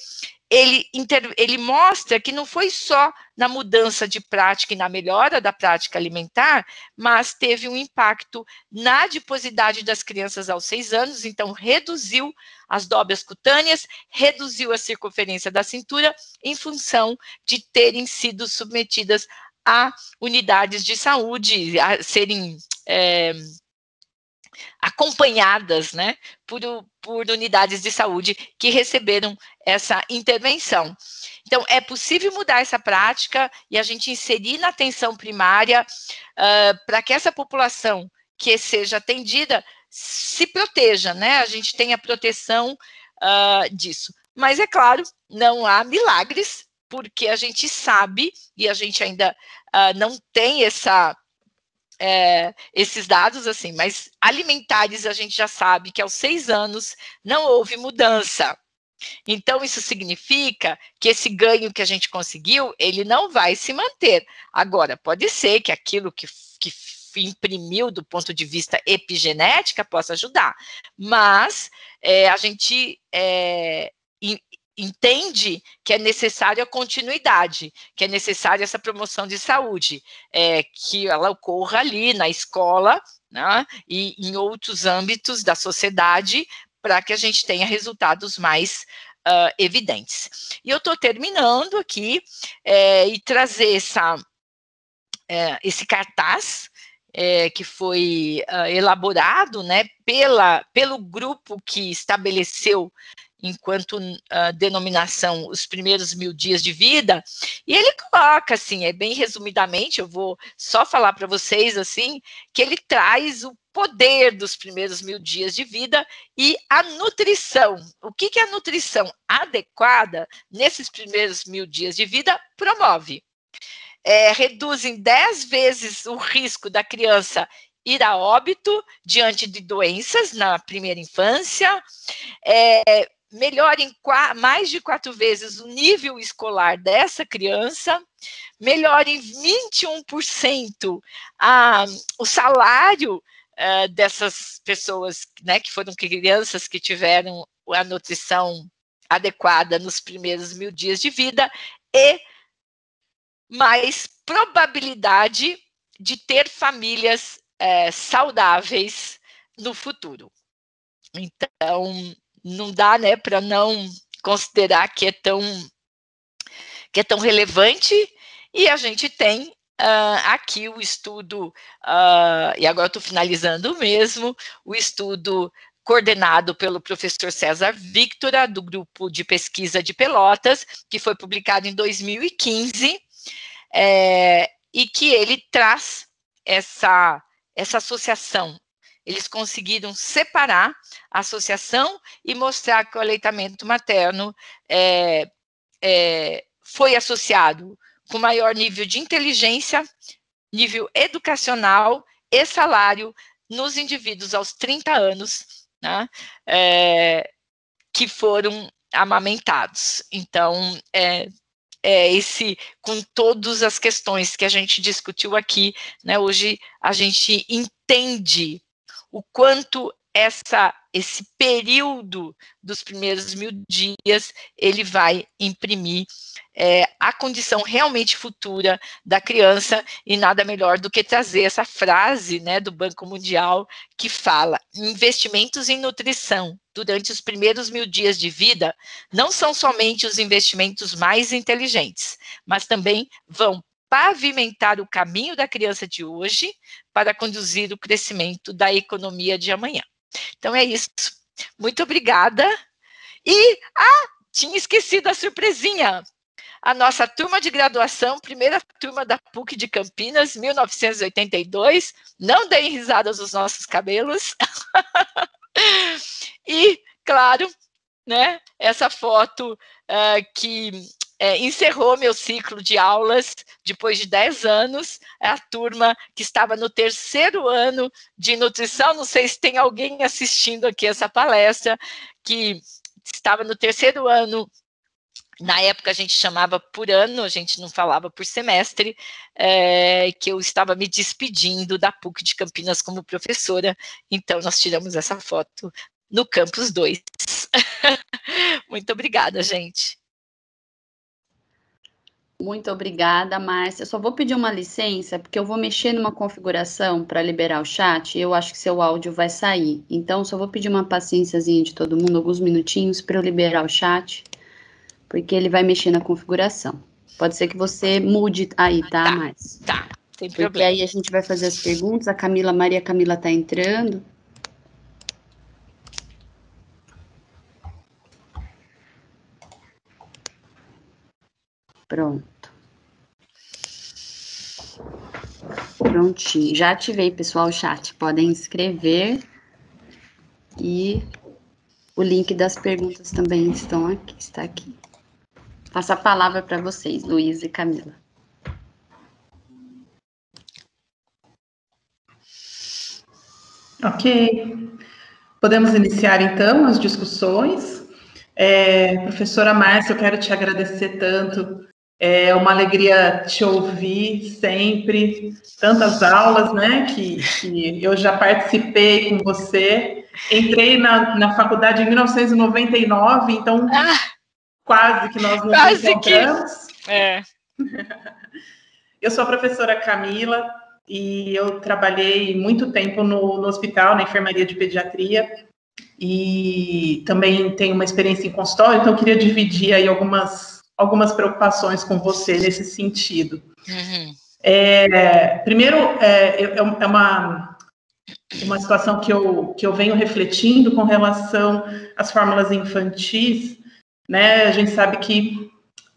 ele, inter, ele mostra que não foi só na mudança de prática e na melhora da prática alimentar, mas teve um impacto na adiposidade das crianças aos seis anos, então reduziu as dobras cutâneas, reduziu a circunferência da cintura, em função de terem sido submetidas a unidades de saúde, a serem é, acompanhadas né, por, por unidades de saúde que receberam essa intervenção. Então, é possível mudar essa prática e a gente inserir na atenção primária uh, para que essa população que seja atendida se proteja, né? A gente tenha proteção uh, disso. Mas, é claro, não há milagres, porque a gente sabe, e a gente ainda uh, não tem essa é, esses dados, assim, mas alimentares a gente já sabe que aos seis anos não houve mudança. Então, isso significa que esse ganho que a gente conseguiu, ele não vai se manter. Agora, pode ser que aquilo que, que imprimiu do ponto de vista epigenética possa ajudar, mas é, a gente é, entende que é necessária a continuidade, que é necessária essa promoção de saúde, é, que ela ocorra ali na escola né, e em outros âmbitos da sociedade, para que a gente tenha resultados mais uh, evidentes. E eu estou terminando aqui é, e trazer essa, é, esse cartaz é, que foi uh, elaborado né, pela, pelo grupo que estabeleceu enquanto uh, denominação os primeiros mil dias de vida, e ele coloca assim, é bem resumidamente, eu vou só falar para vocês assim, que ele traz o poder dos primeiros mil dias de vida e a nutrição. O que, que a nutrição adequada nesses primeiros mil dias de vida promove? É, reduz em 10 vezes o risco da criança ir a óbito diante de doenças na primeira infância, é, melhora em mais de quatro vezes o nível escolar dessa criança, melhora em 21% a, o salário uh, dessas pessoas, né, que foram crianças que tiveram a nutrição adequada nos primeiros mil dias de vida e mais probabilidade de ter famílias é, saudáveis no futuro. Então, não dá, né, para não considerar que é tão que é tão relevante e a gente tem uh, aqui o estudo uh, e agora estou finalizando mesmo o estudo coordenado pelo professor César Victora, do grupo de pesquisa de Pelotas, que foi publicado em 2015, é, e que ele traz essa, essa associação. Eles conseguiram separar a associação e mostrar que o aleitamento materno é, é, foi associado com maior nível de inteligência, nível educacional e salário nos indivíduos aos 30 anos né, é, que foram amamentados. Então, é, é, esse, com todas as questões que a gente discutiu aqui, né, hoje a gente entende o quanto essa, esse período dos primeiros mil dias, ele vai imprimir é, a condição realmente futura da criança, e nada melhor do que trazer essa frase né, do Banco Mundial que fala: investimentos em nutrição durante os primeiros mil dias de vida não são somente os investimentos mais inteligentes, mas também vão pavimentar o caminho da criança de hoje para conduzir o crescimento da economia de amanhã. Então é isso. Muito obrigada. E, ah, tinha esquecido a surpresinha. A nossa turma de graduação, primeira turma da PUC de Campinas, 1982. Não deem risadas os nossos cabelos. e, claro, né, essa foto uh, que é, encerrou meu ciclo de aulas depois de 10 anos. É a turma que estava no terceiro ano de nutrição. Não sei se tem alguém assistindo aqui essa palestra que estava no terceiro ano. Na época a gente chamava por ano, a gente não falava por semestre, é, que eu estava me despedindo da PUC de Campinas como professora, então nós tiramos essa foto no campus 2. Muito obrigada, gente. Muito obrigada, Márcia. Eu só vou pedir uma licença, porque eu vou mexer numa configuração para liberar o chat e eu acho que seu áudio vai sair. Então, só vou pedir uma paciênciazinha de todo mundo, alguns minutinhos, para eu liberar o chat, porque ele vai mexer na configuração. Pode ser que você mude aí, tá, tá Márcia? Tá, sem porque problema. Porque aí a gente vai fazer as perguntas. A Camila, Maria Camila está entrando. Pronto. Prontinho. Já ativei, pessoal, o chat. Podem escrever. E o link das perguntas também estão aqui, está aqui. Passo a palavra para vocês, Luiz e Camila. Ok. Podemos iniciar, então, as discussões. É, professora Márcia, eu quero te agradecer tanto é uma alegria te ouvir sempre, tantas aulas, né, que, que eu já participei com você. Entrei na, na faculdade em 1999, então ah, quase que nós nos quase encontramos. Que... É. Eu sou a professora Camila e eu trabalhei muito tempo no, no hospital, na enfermaria de pediatria, e também tenho uma experiência em consultório, então eu queria dividir aí algumas algumas preocupações com você nesse sentido. Uhum. É, primeiro, é, é, é uma, uma situação que eu, que eu venho refletindo com relação às fórmulas infantis. Né? A gente sabe que,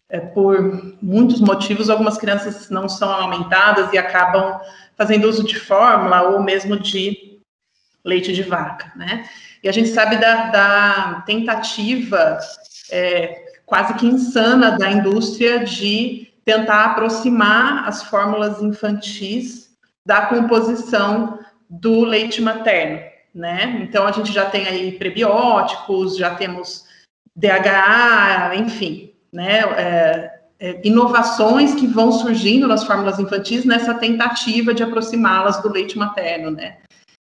é, por muitos motivos, algumas crianças não são aumentadas e acabam fazendo uso de fórmula ou mesmo de leite de vaca. Né? E a gente sabe da, da tentativa é, quase que insana da indústria de tentar aproximar as fórmulas infantis da composição do leite materno, né? Então a gente já tem aí prebióticos, já temos DHA, enfim, né? É, é, inovações que vão surgindo nas fórmulas infantis nessa tentativa de aproximá-las do leite materno, né?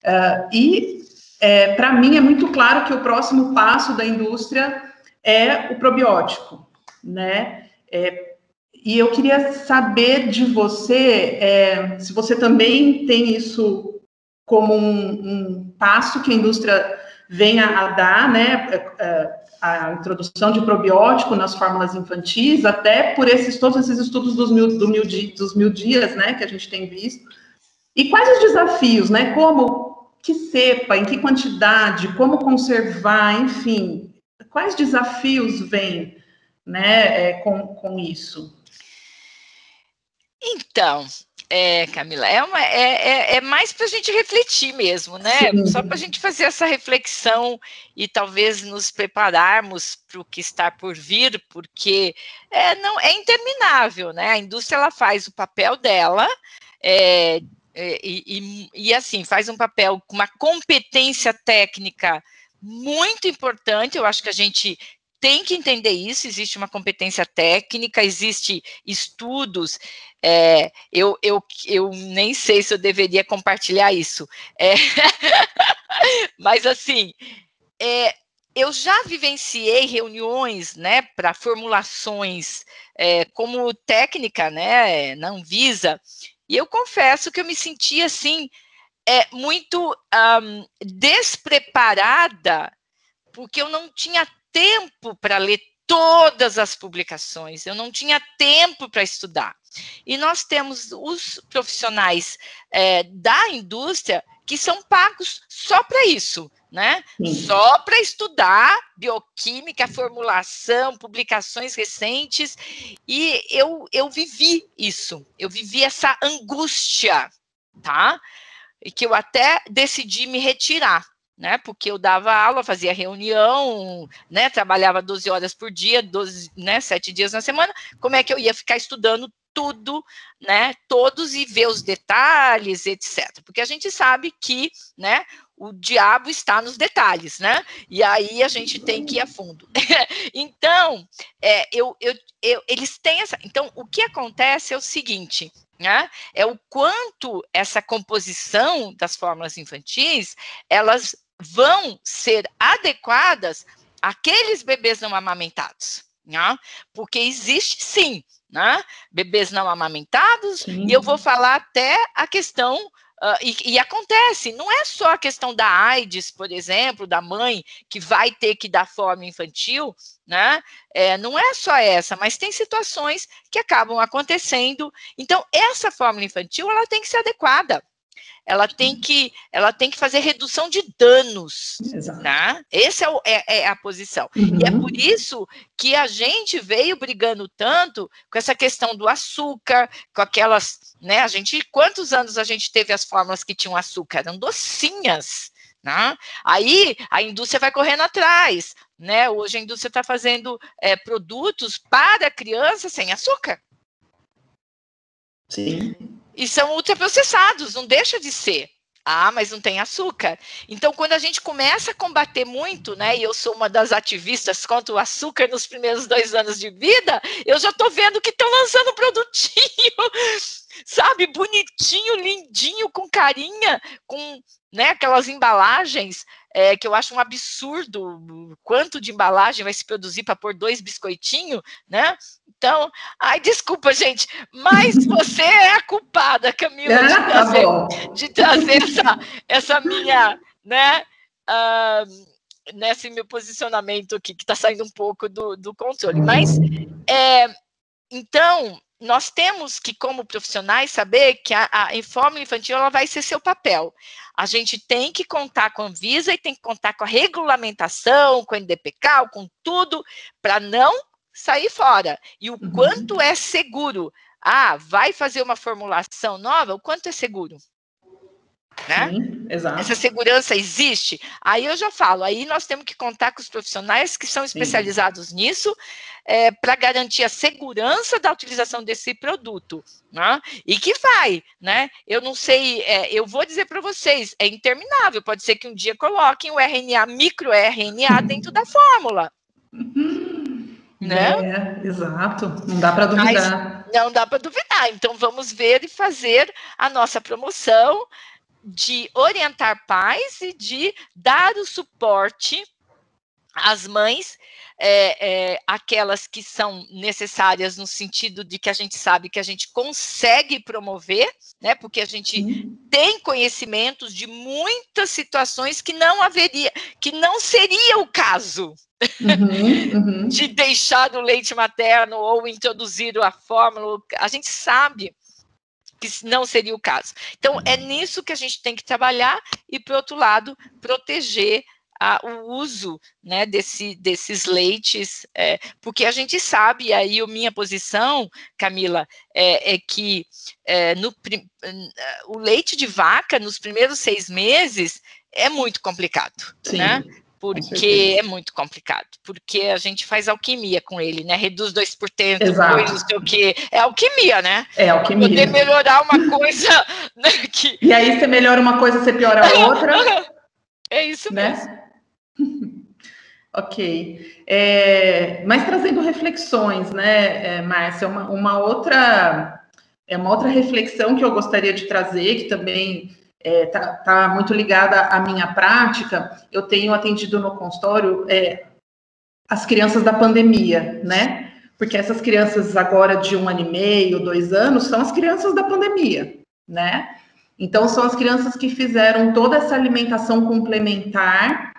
Uh, e é, para mim é muito claro que o próximo passo da indústria é o probiótico, né? É, e eu queria saber de você é, se você também tem isso como um, um, passo que a indústria venha a dar, né? É, é, a introdução de probiótico nas fórmulas infantis, até por esses todos esses estudos dos mil, do mil, dos mil dias, né, que a gente tem visto. E quais os desafios, né? Como que cepa, em que quantidade, como conservar, enfim, quais desafios vêm, né, é, com, com isso? Então, é, Camila, é, uma, é, é, é mais para a gente refletir mesmo, né? Sim. Só para a gente fazer essa reflexão e talvez nos prepararmos para o que está por vir, porque é, não é interminável, né? A indústria ela faz o papel dela. É, é e, e, e assim, faz um papel com uma competência técnica muito importante. Eu acho que a gente tem que entender isso, existe uma competência técnica, existe estudos, é, eu, eu, eu nem sei se eu deveria compartilhar isso, é, mas assim, é, eu já vivenciei reuniões, né, para formulações é, como técnica, né, na Anvisa, e eu confesso que eu me senti assim, é, muito um, despreparada, porque eu não tinha tempo para ler todas as publicações, eu não tinha tempo para estudar. E nós temos os profissionais é, da indústria que são pagos só para isso, né? Sim. Só para estudar bioquímica, formulação, publicações recentes. E eu, eu vivi isso, eu vivi essa angústia, tá? E que eu até decidi me retirar né? Porque eu dava aula, fazia reunião, né? Trabalhava 12 horas por dia, 12, né? Sete dias na semana. Como é que eu ia ficar estudando tudo, né? Todos e ver os detalhes, etc. Porque a gente sabe que, né? O diabo está nos detalhes, né? E aí a gente tem que ir a fundo. então, é, eu, eu, eu, eles têm essa. Então, o que acontece é o seguinte: né? É o quanto essa composição das fórmulas infantis elas vão ser adequadas àqueles bebês não amamentados, né? Porque existe sim, né? Bebês não amamentados, sim. e eu vou falar até a questão Uh, e, e, acontece, não é só a questão da AIDS, por exemplo, da mãe que vai ter que dar fome infantil, né? É, não é só essa, mas tem situações que acabam acontecendo. Então, essa fórmula infantil ela tem que ser adequada ela tem que, ela tem que fazer redução de danos, Exato. tá? Essa é, é, é, a posição. Uhum. E é uhum. por isso que a gente veio brigando tanto com essa questão do açúcar, com aquelas, né? A gente, quantos anos a gente teve as fórmulas que tinham açúcar? Eram docinhas, né? Aí a indústria vai correndo atrás, né? Hoje a indústria está fazendo é, produtos para crianças sem açúcar. Sim e são ultraprocessados, não deixa de ser. Ah, mas não tem açúcar. Então, quando a gente começa a combater muito, né? E eu sou uma das ativistas contra o açúcar nos primeiros dois anos de vida, eu já estou vendo que estão lançando um produtinho, sabe, bonitinho, lindinho, com carinha, com né, aquelas embalagens é, que eu acho um absurdo quanto de embalagem vai se produzir para pôr dois biscoitinhos, né? Então, ai, desculpa, gente, mas você é a culpada, Camila, de ah, tá trazer, tá de trazer essa, essa minha, né? Uh, nesse meu posicionamento aqui, que está saindo um pouco do, do controle. Mas, é, então, nós temos que, como profissionais, saber que a, a fórmula infantil ela vai ser seu papel. A gente tem que contar com a Anvisa e tem que contar com a regulamentação, com o NDPK, com tudo, para não sair fora. E o uhum. quanto é seguro. Ah, vai fazer uma formulação nova, o quanto é seguro? Né? Sim, exato. Essa segurança existe? Aí eu já falo, aí nós temos que contar com os profissionais que são especializados Sim. nisso é, para garantir a segurança da utilização desse produto. Né? E que vai, né? Eu não sei, é, eu vou dizer para vocês, é interminável. Pode ser que um dia coloquem o RNA, microRNA dentro da fórmula. Né? É, exato, não dá para duvidar. Mas não dá para duvidar. Então vamos ver e fazer a nossa promoção de orientar pais e de dar o suporte às mães, é, é, aquelas que são necessárias no sentido de que a gente sabe que a gente consegue promover, né? Porque a gente tem conhecimentos de muitas situações que não haveria, que não seria o caso. Uhum, uhum. de deixar o leite materno ou introduzir a fórmula, a gente sabe que não seria o caso. Então, é nisso que a gente tem que trabalhar e, por outro lado, proteger a, o uso né, desse, desses leites, é, porque a gente sabe, aí a minha posição, Camila, é, é que é, no, o leite de vaca, nos primeiros seis meses, é muito complicado, Sim. né? Porque é muito complicado, porque a gente faz alquimia com ele, né? Reduz 2%, depois não sei o quê. É alquimia, né? É alquimia. Poder melhorar uma coisa. Né, que... E aí você melhora uma coisa, você piora a outra. é isso né? mesmo. ok. É, mas trazendo reflexões, né, é, Márcia? Uma, uma outra. É uma outra reflexão que eu gostaria de trazer, que também está é, tá, tá muito ligada à minha prática, eu tenho atendido no consultório é, as crianças da pandemia, né? Porque essas crianças agora de um ano e meio, dois anos, são as crianças da pandemia, né? Então, são as crianças que fizeram toda essa alimentação complementar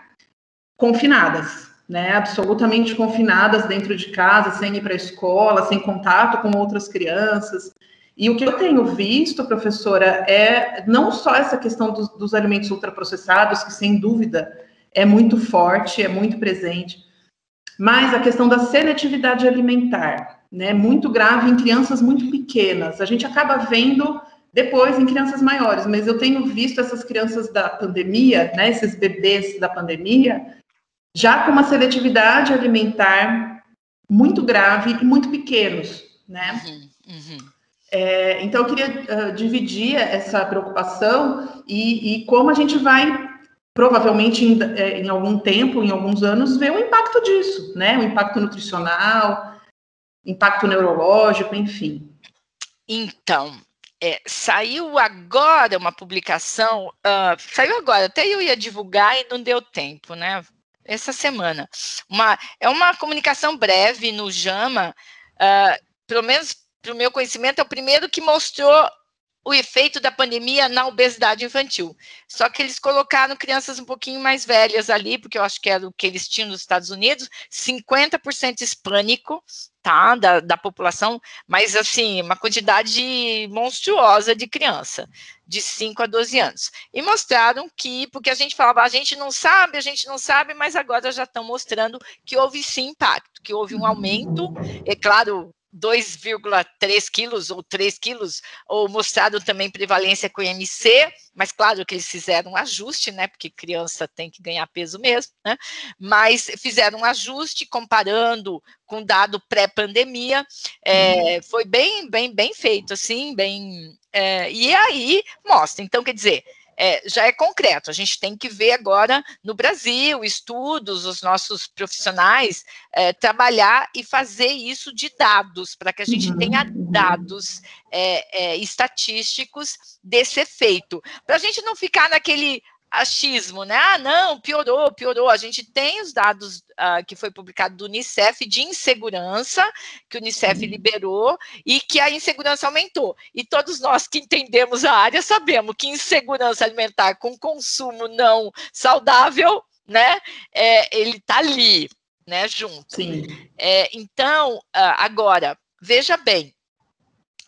confinadas, né? Absolutamente confinadas dentro de casa, sem ir para a escola, sem contato com outras crianças. E o que eu tenho visto, professora, é não só essa questão dos, dos alimentos ultraprocessados, que sem dúvida é muito forte, é muito presente, mas a questão da seletividade alimentar, né, muito grave em crianças muito pequenas. A gente acaba vendo depois em crianças maiores, mas eu tenho visto essas crianças da pandemia, né, esses bebês da pandemia, já com uma seletividade alimentar muito grave e muito pequenos, né? Uhum, uhum. É, então, eu queria uh, dividir essa preocupação e, e, como a gente vai, provavelmente, em, é, em, algum tempo, em alguns anos, ver o impacto disso, né? O impacto nutricional, impacto neurológico, enfim. Então, é, saiu agora uma publicação, uh, saiu agora, até eu ia divulgar e não deu tempo, né? Essa semana. Uma, é uma comunicação breve no JAMA, uh, pelo menos para o meu conhecimento, é o primeiro que mostrou o efeito da pandemia na obesidade infantil. Só que eles colocaram crianças um pouquinho mais velhas ali, porque eu acho que era o que eles tinham nos Estados Unidos, 50% hispânico, tá, da, da população, mas assim, uma quantidade monstruosa de criança, de 5 a 12 anos. E mostraram que, porque a gente falava, a gente não sabe, a gente não sabe, mas agora já estão mostrando que houve sim impacto, que houve um aumento, é claro, 2,3 quilos ou 3 quilos, ou mostrado também prevalência com IMC, mas claro que eles fizeram um ajuste, né, porque criança tem que ganhar peso mesmo, né, mas fizeram um ajuste comparando com dado pré-pandemia, é, uhum. foi bem, bem, bem feito, assim, bem, é, e aí mostra, então quer dizer, é, já é concreto. A gente tem que ver agora no Brasil, estudos, os nossos profissionais é, trabalhar e fazer isso de dados, para que a gente uhum, tenha uhum. dados é, é estatísticos desse efeito. Para a gente não ficar naquele achismo, né? Ah, não, piorou, piorou. A gente tem os dados uh, que foi publicado do Unicef de insegurança, que o Unicef uhum. liberou, e que a insegurança aumentou. E todos nós que entendemos a área sabemos que insegurança alimentar com consumo não saudável, né? É, ele está ali, né? Junto. Sim. É, então, uh, agora, veja bem,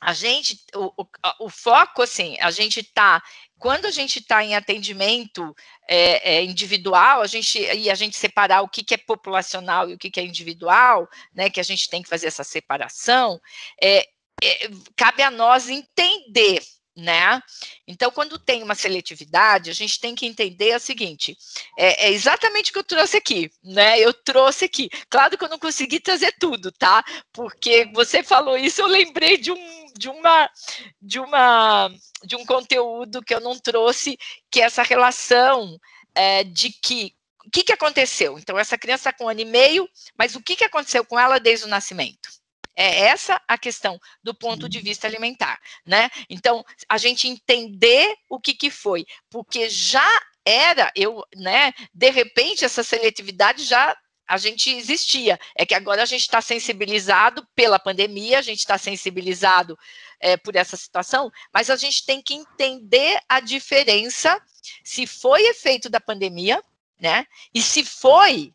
a gente, o, o, o, foco, assim, a gente está quando a gente está em atendimento é, é, individual, a gente e a gente separar o que, que é populacional e o que, que é individual, né, que a gente tem que fazer essa separação, é, é cabe a nós entender né? Então, quando tem uma seletividade, a gente tem que entender o seguinte: é, é, exatamente o que eu trouxe aqui, né? Eu trouxe aqui. Claro que eu não consegui trazer tudo, tá? Porque você falou isso, eu lembrei de um de uma de uma de um conteúdo que eu não trouxe, que é essa relação é, de que o que, que aconteceu? Então, essa criança está com um ano e meio, mas o que, que aconteceu com ela desde o nascimento? É essa a questão do ponto de vista alimentar, né? Então, a gente entender o que, que foi, porque já era, eu, né, de repente, essa seletividade já a gente existia. É que agora a gente está sensibilizado pela pandemia, a gente está sensibilizado é, por essa situação, mas a gente tem que entender a diferença se foi efeito da pandemia, né? E se foi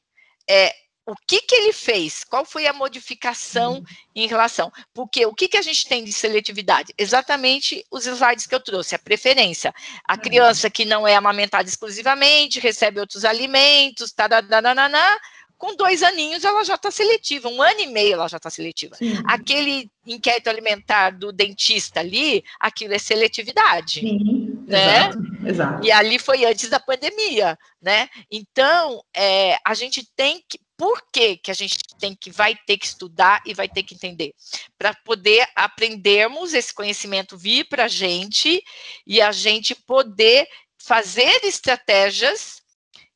é, o que, que ele fez? Qual foi a modificação uhum. em relação? Porque o que, que a gente tem de seletividade? Exatamente os slides que eu trouxe, a preferência. A uhum. criança que não é amamentada exclusivamente, recebe outros alimentos, taranana, com dois aninhos ela já está seletiva, um ano e meio ela já está seletiva. Sim. Aquele inquérito alimentar do dentista ali, aquilo é seletividade. Sim, né? Exato, exato. E ali foi antes da pandemia, né? Então, é, a gente tem que. Por que, que a gente tem que vai ter que estudar e vai ter que entender? Para poder aprendermos esse conhecimento vir para a gente e a gente poder fazer estratégias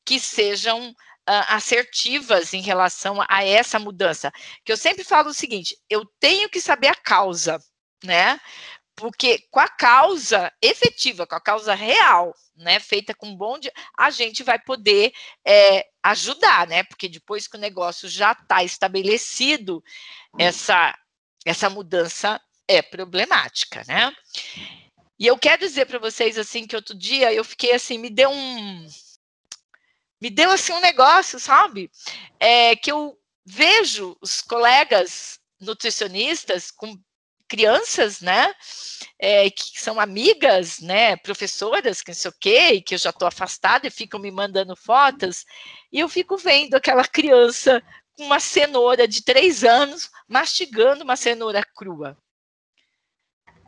que sejam uh, assertivas em relação a essa mudança. Que eu sempre falo o seguinte: eu tenho que saber a causa, né? Porque com a causa efetiva, com a causa real, né, feita com bom dia, a gente vai poder é, ajudar, né? Porque depois que o negócio já está estabelecido, essa, essa mudança é problemática, né? E eu quero dizer para vocês assim que outro dia eu fiquei assim, me deu um me deu assim um negócio, sabe? É, que eu vejo os colegas nutricionistas com crianças, né, é, que são amigas, né, professoras, que não sei o quê, e que eu já estou afastada e ficam me mandando fotos, e eu fico vendo aquela criança com uma cenoura de três anos mastigando uma cenoura crua.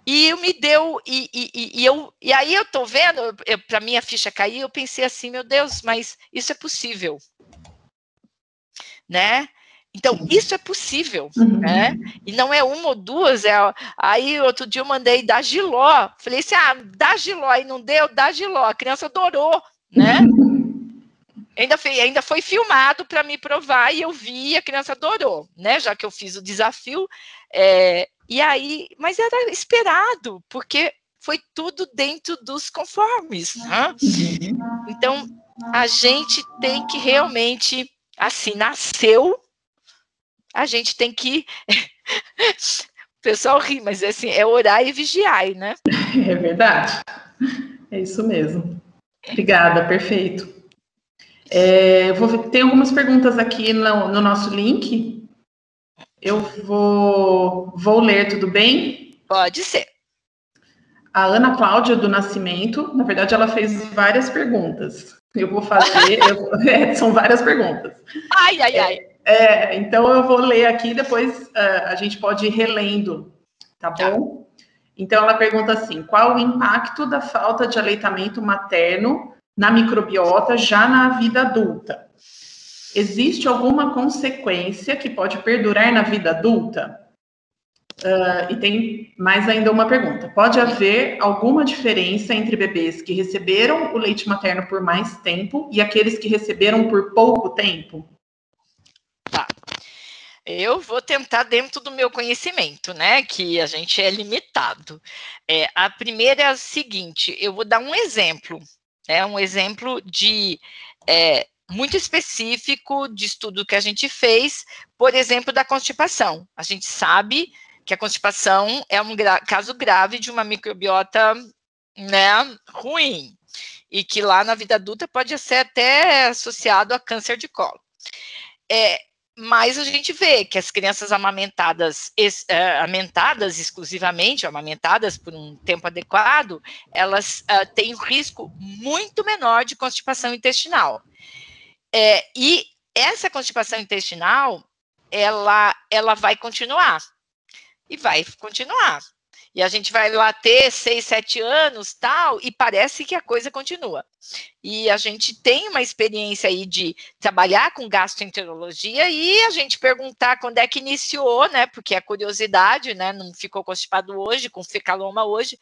E me deu, e, e, e, eu, e aí eu tô vendo, para minha ficha cair, eu pensei assim, meu Deus, mas isso é possível, né? Então, isso é possível, uhum. né? E não é uma ou duas, é... Aí, outro dia eu mandei dar giló, falei assim, ah, dá giló, e não deu, dá giló, a criança adorou, né? Ainda foi, ainda foi filmado para me provar e eu vi, a criança adorou, né? Já que eu fiz o desafio, é, e aí, mas era esperado, porque foi tudo dentro dos conformes. Né? Uhum. Então, a gente tem que realmente, assim, nasceu, a gente tem que. o pessoal ri, mas assim, é orar e vigiar, né? É verdade. É isso mesmo. Obrigada, perfeito. É, vou, tem algumas perguntas aqui no, no nosso link. Eu vou, vou ler, tudo bem? Pode ser. A Ana Cláudia do Nascimento, na verdade, ela fez várias perguntas. Eu vou fazer, eu, é, são várias perguntas. Ai, ai, ai. É, então eu vou ler aqui, depois uh, a gente pode ir relendo, tá, tá bom? Então ela pergunta assim: qual o impacto da falta de aleitamento materno na microbiota já na vida adulta? Existe alguma consequência que pode perdurar na vida adulta? Uh, e tem mais ainda uma pergunta: pode haver alguma diferença entre bebês que receberam o leite materno por mais tempo e aqueles que receberam por pouco tempo? Tá. Eu vou tentar dentro do meu conhecimento, né? Que a gente é limitado. É, a primeira é a seguinte: eu vou dar um exemplo, é um exemplo de é, muito específico de estudo que a gente fez, por exemplo, da constipação. A gente sabe que a constipação é um gra caso grave de uma microbiota né, ruim, e que lá na vida adulta pode ser até associado a câncer de colo. É, mas a gente vê que as crianças amamentadas, es, é, amamentadas exclusivamente, amamentadas por um tempo adequado, elas uh, têm um risco muito menor de constipação intestinal. É, e essa constipação intestinal, ela, ela vai continuar. E vai continuar. E a gente vai lá ter seis, sete anos, tal, e parece que a coisa continua. E a gente tem uma experiência aí de trabalhar com gastroenterologia e a gente perguntar quando é que iniciou, né? Porque a curiosidade, né? Não ficou constipado hoje, com fecaloma hoje.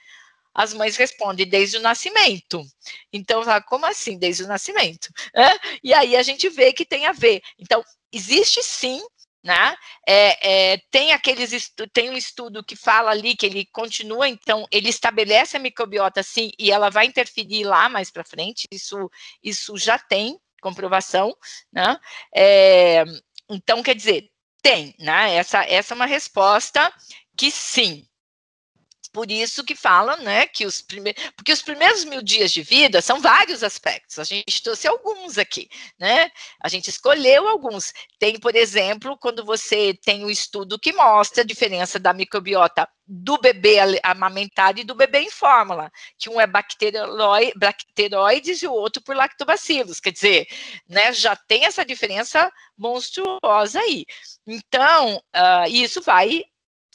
As mães respondem desde o nascimento. Então, como assim, desde o nascimento? É? E aí a gente vê que tem a ver. Então, existe sim né? É, é, tem aqueles tem um estudo que fala ali que ele continua, então ele estabelece a microbiota sim e ela vai interferir lá mais para frente. Isso isso já tem comprovação, né? É, então quer dizer tem, né? Essa essa é uma resposta que sim, por isso que falam, né, que os primeiros, porque os primeiros mil dias de vida são vários aspectos. A gente trouxe alguns aqui, né? A gente escolheu alguns. Tem, por exemplo, quando você tem um estudo que mostra a diferença da microbiota do bebê amamentado e do bebê em fórmula, que um é bacteroides e o outro por lactobacilos, quer dizer, né, já tem essa diferença monstruosa aí. Então, uh, isso vai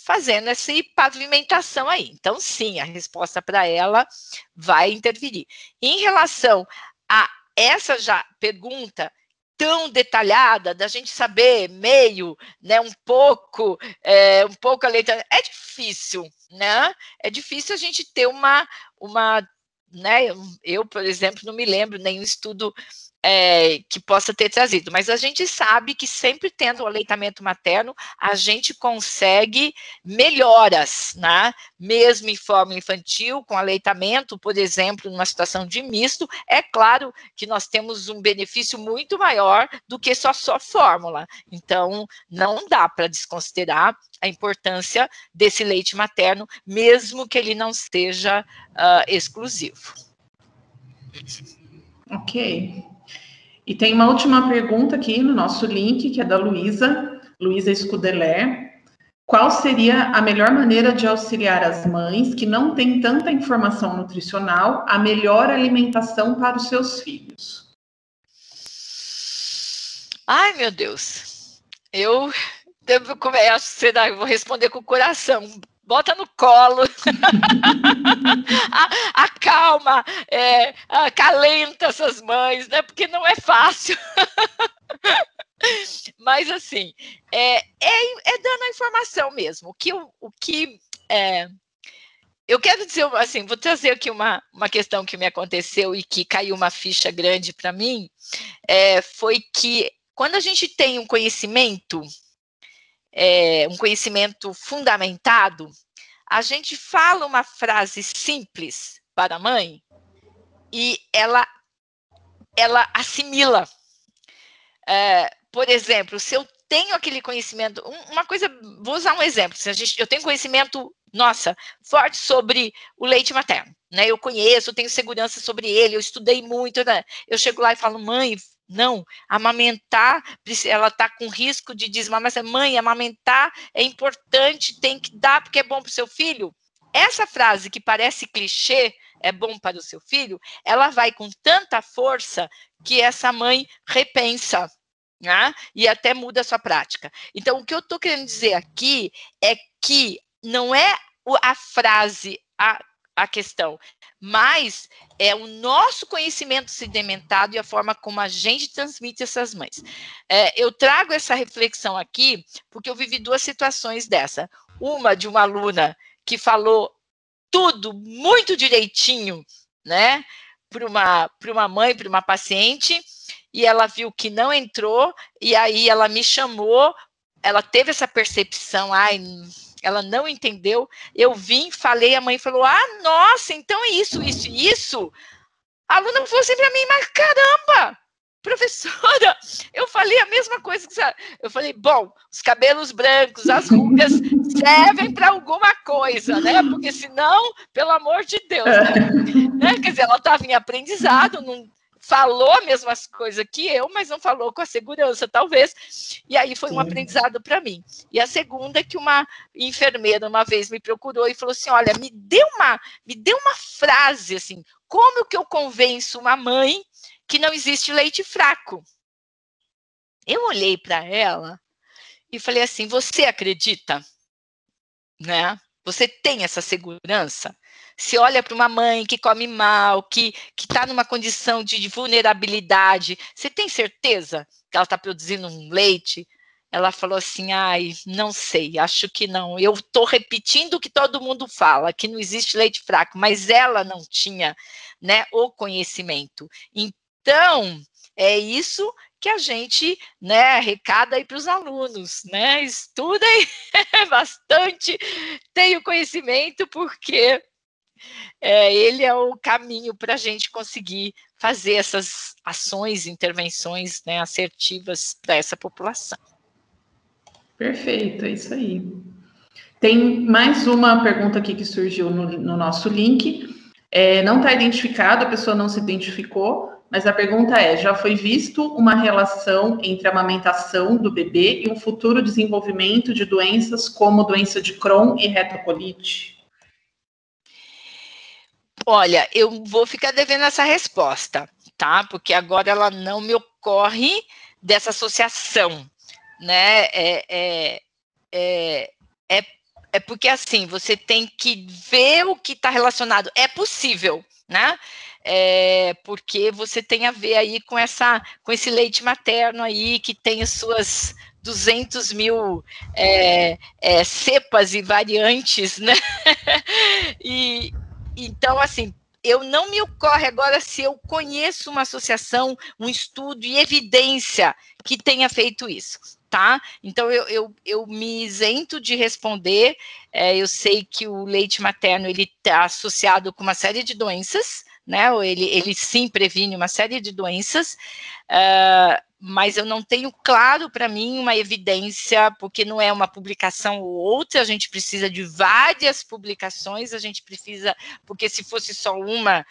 fazendo essa pavimentação aí. Então, sim, a resposta para ela vai interferir. Em relação a essa já pergunta tão detalhada da gente saber meio, né, um pouco, é, um pouco a letra, é difícil, né? É difícil a gente ter uma, uma, né? Eu, por exemplo, não me lembro nenhum estudo é, que possa ter trazido, mas a gente sabe que sempre tendo o aleitamento materno, a gente consegue melhoras, né? Mesmo em forma infantil, com aleitamento, por exemplo, numa situação de misto, é claro que nós temos um benefício muito maior do que só só fórmula. Então, não dá para desconsiderar a importância desse leite materno, mesmo que ele não seja uh, exclusivo. Ok. E tem uma última pergunta aqui no nosso link, que é da Luísa, Luísa Escudelé. Qual seria a melhor maneira de auxiliar as mães que não têm tanta informação nutricional a melhor alimentação para os seus filhos? Ai, meu Deus. Eu devo começar, eu vou responder com o coração bota no colo, acalma, é, acalenta essas mães, né? Porque não é fácil. Mas assim, é, é, é, dando a informação mesmo. O que, o que é, eu quero dizer assim, vou trazer aqui uma, uma questão que me aconteceu e que caiu uma ficha grande para mim, é, foi que quando a gente tem um conhecimento é, um conhecimento fundamentado, a gente fala uma frase simples para a mãe e ela, ela assimila. É, por exemplo, se eu tenho aquele conhecimento, uma coisa, vou usar um exemplo, se a gente, eu tenho conhecimento, nossa, forte sobre o leite materno, né? Eu conheço, eu tenho segurança sobre ele, eu estudei muito, né? Eu chego lá e falo, mãe, não, amamentar, ela está com risco de desmamar, mãe, amamentar é importante, tem que dar porque é bom para o seu filho. Essa frase que parece clichê, é bom para o seu filho, ela vai com tanta força que essa mãe repensa, né? E até muda a sua prática. Então, o que eu estou querendo dizer aqui é que não é a frase a, a questão, mas é o nosso conhecimento sedimentado e a forma como a gente transmite essas mães. É, eu trago essa reflexão aqui porque eu vivi duas situações dessa. Uma de uma aluna que falou tudo muito direitinho, né, para uma, uma mãe, para uma paciente, e ela viu que não entrou, e aí ela me chamou, ela teve essa percepção, ai, ela não entendeu. Eu vim, falei, a mãe falou: Ah, nossa, então é isso, isso, isso. A aluna falou assim para mim: Mas caramba, professora, eu falei a mesma coisa que você. Eu falei: Bom, os cabelos brancos, as rugas servem para alguma coisa, né? Porque senão, pelo amor de Deus, né? né? Quer dizer, ela estava em aprendizado, não falou as mesmas coisas que eu, mas não falou com a segurança, talvez. E aí foi Sim. um aprendizado para mim. E a segunda é que uma enfermeira uma vez me procurou e falou assim: "Olha, me dê uma, me dê uma frase assim, como que eu convenço uma mãe que não existe leite fraco?" Eu olhei para ela e falei assim: "Você acredita?" Né? Você tem essa segurança? Se olha para uma mãe que come mal, que está numa condição de, de vulnerabilidade, você tem certeza que ela está produzindo um leite? Ela falou assim: ai, não sei, acho que não. Eu estou repetindo o que todo mundo fala, que não existe leite fraco, mas ela não tinha né, o conhecimento. Então, é isso que a gente né, arrecada aí para os alunos, né? Estudem bastante, tenham conhecimento, porque é, ele é o caminho para a gente conseguir fazer essas ações, intervenções né, assertivas para essa população. Perfeito, é isso aí. Tem mais uma pergunta aqui que surgiu no, no nosso link. É, não está identificado, a pessoa não se identificou, mas a pergunta é: já foi visto uma relação entre a amamentação do bebê e um futuro desenvolvimento de doenças como doença de Crohn e retocolite? Olha, eu vou ficar devendo essa resposta, tá? Porque agora ela não me ocorre dessa associação, né? É, é, é, é, é porque assim, você tem que ver o que está relacionado. É possível, né? É, porque você tem a ver aí com essa com esse leite materno aí que tem as suas 200 mil é, é, cepas e variantes, né? e então assim eu não me ocorre agora se eu conheço uma associação, um estudo e evidência que tenha feito isso, tá? Então eu, eu, eu me isento de responder. É, eu sei que o leite materno ele está associado com uma série de doenças, né? Ele, ele sim previne uma série de doenças, uh, mas eu não tenho claro para mim uma evidência, porque não é uma publicação ou outra, a gente precisa de várias publicações, a gente precisa, porque se fosse só uma,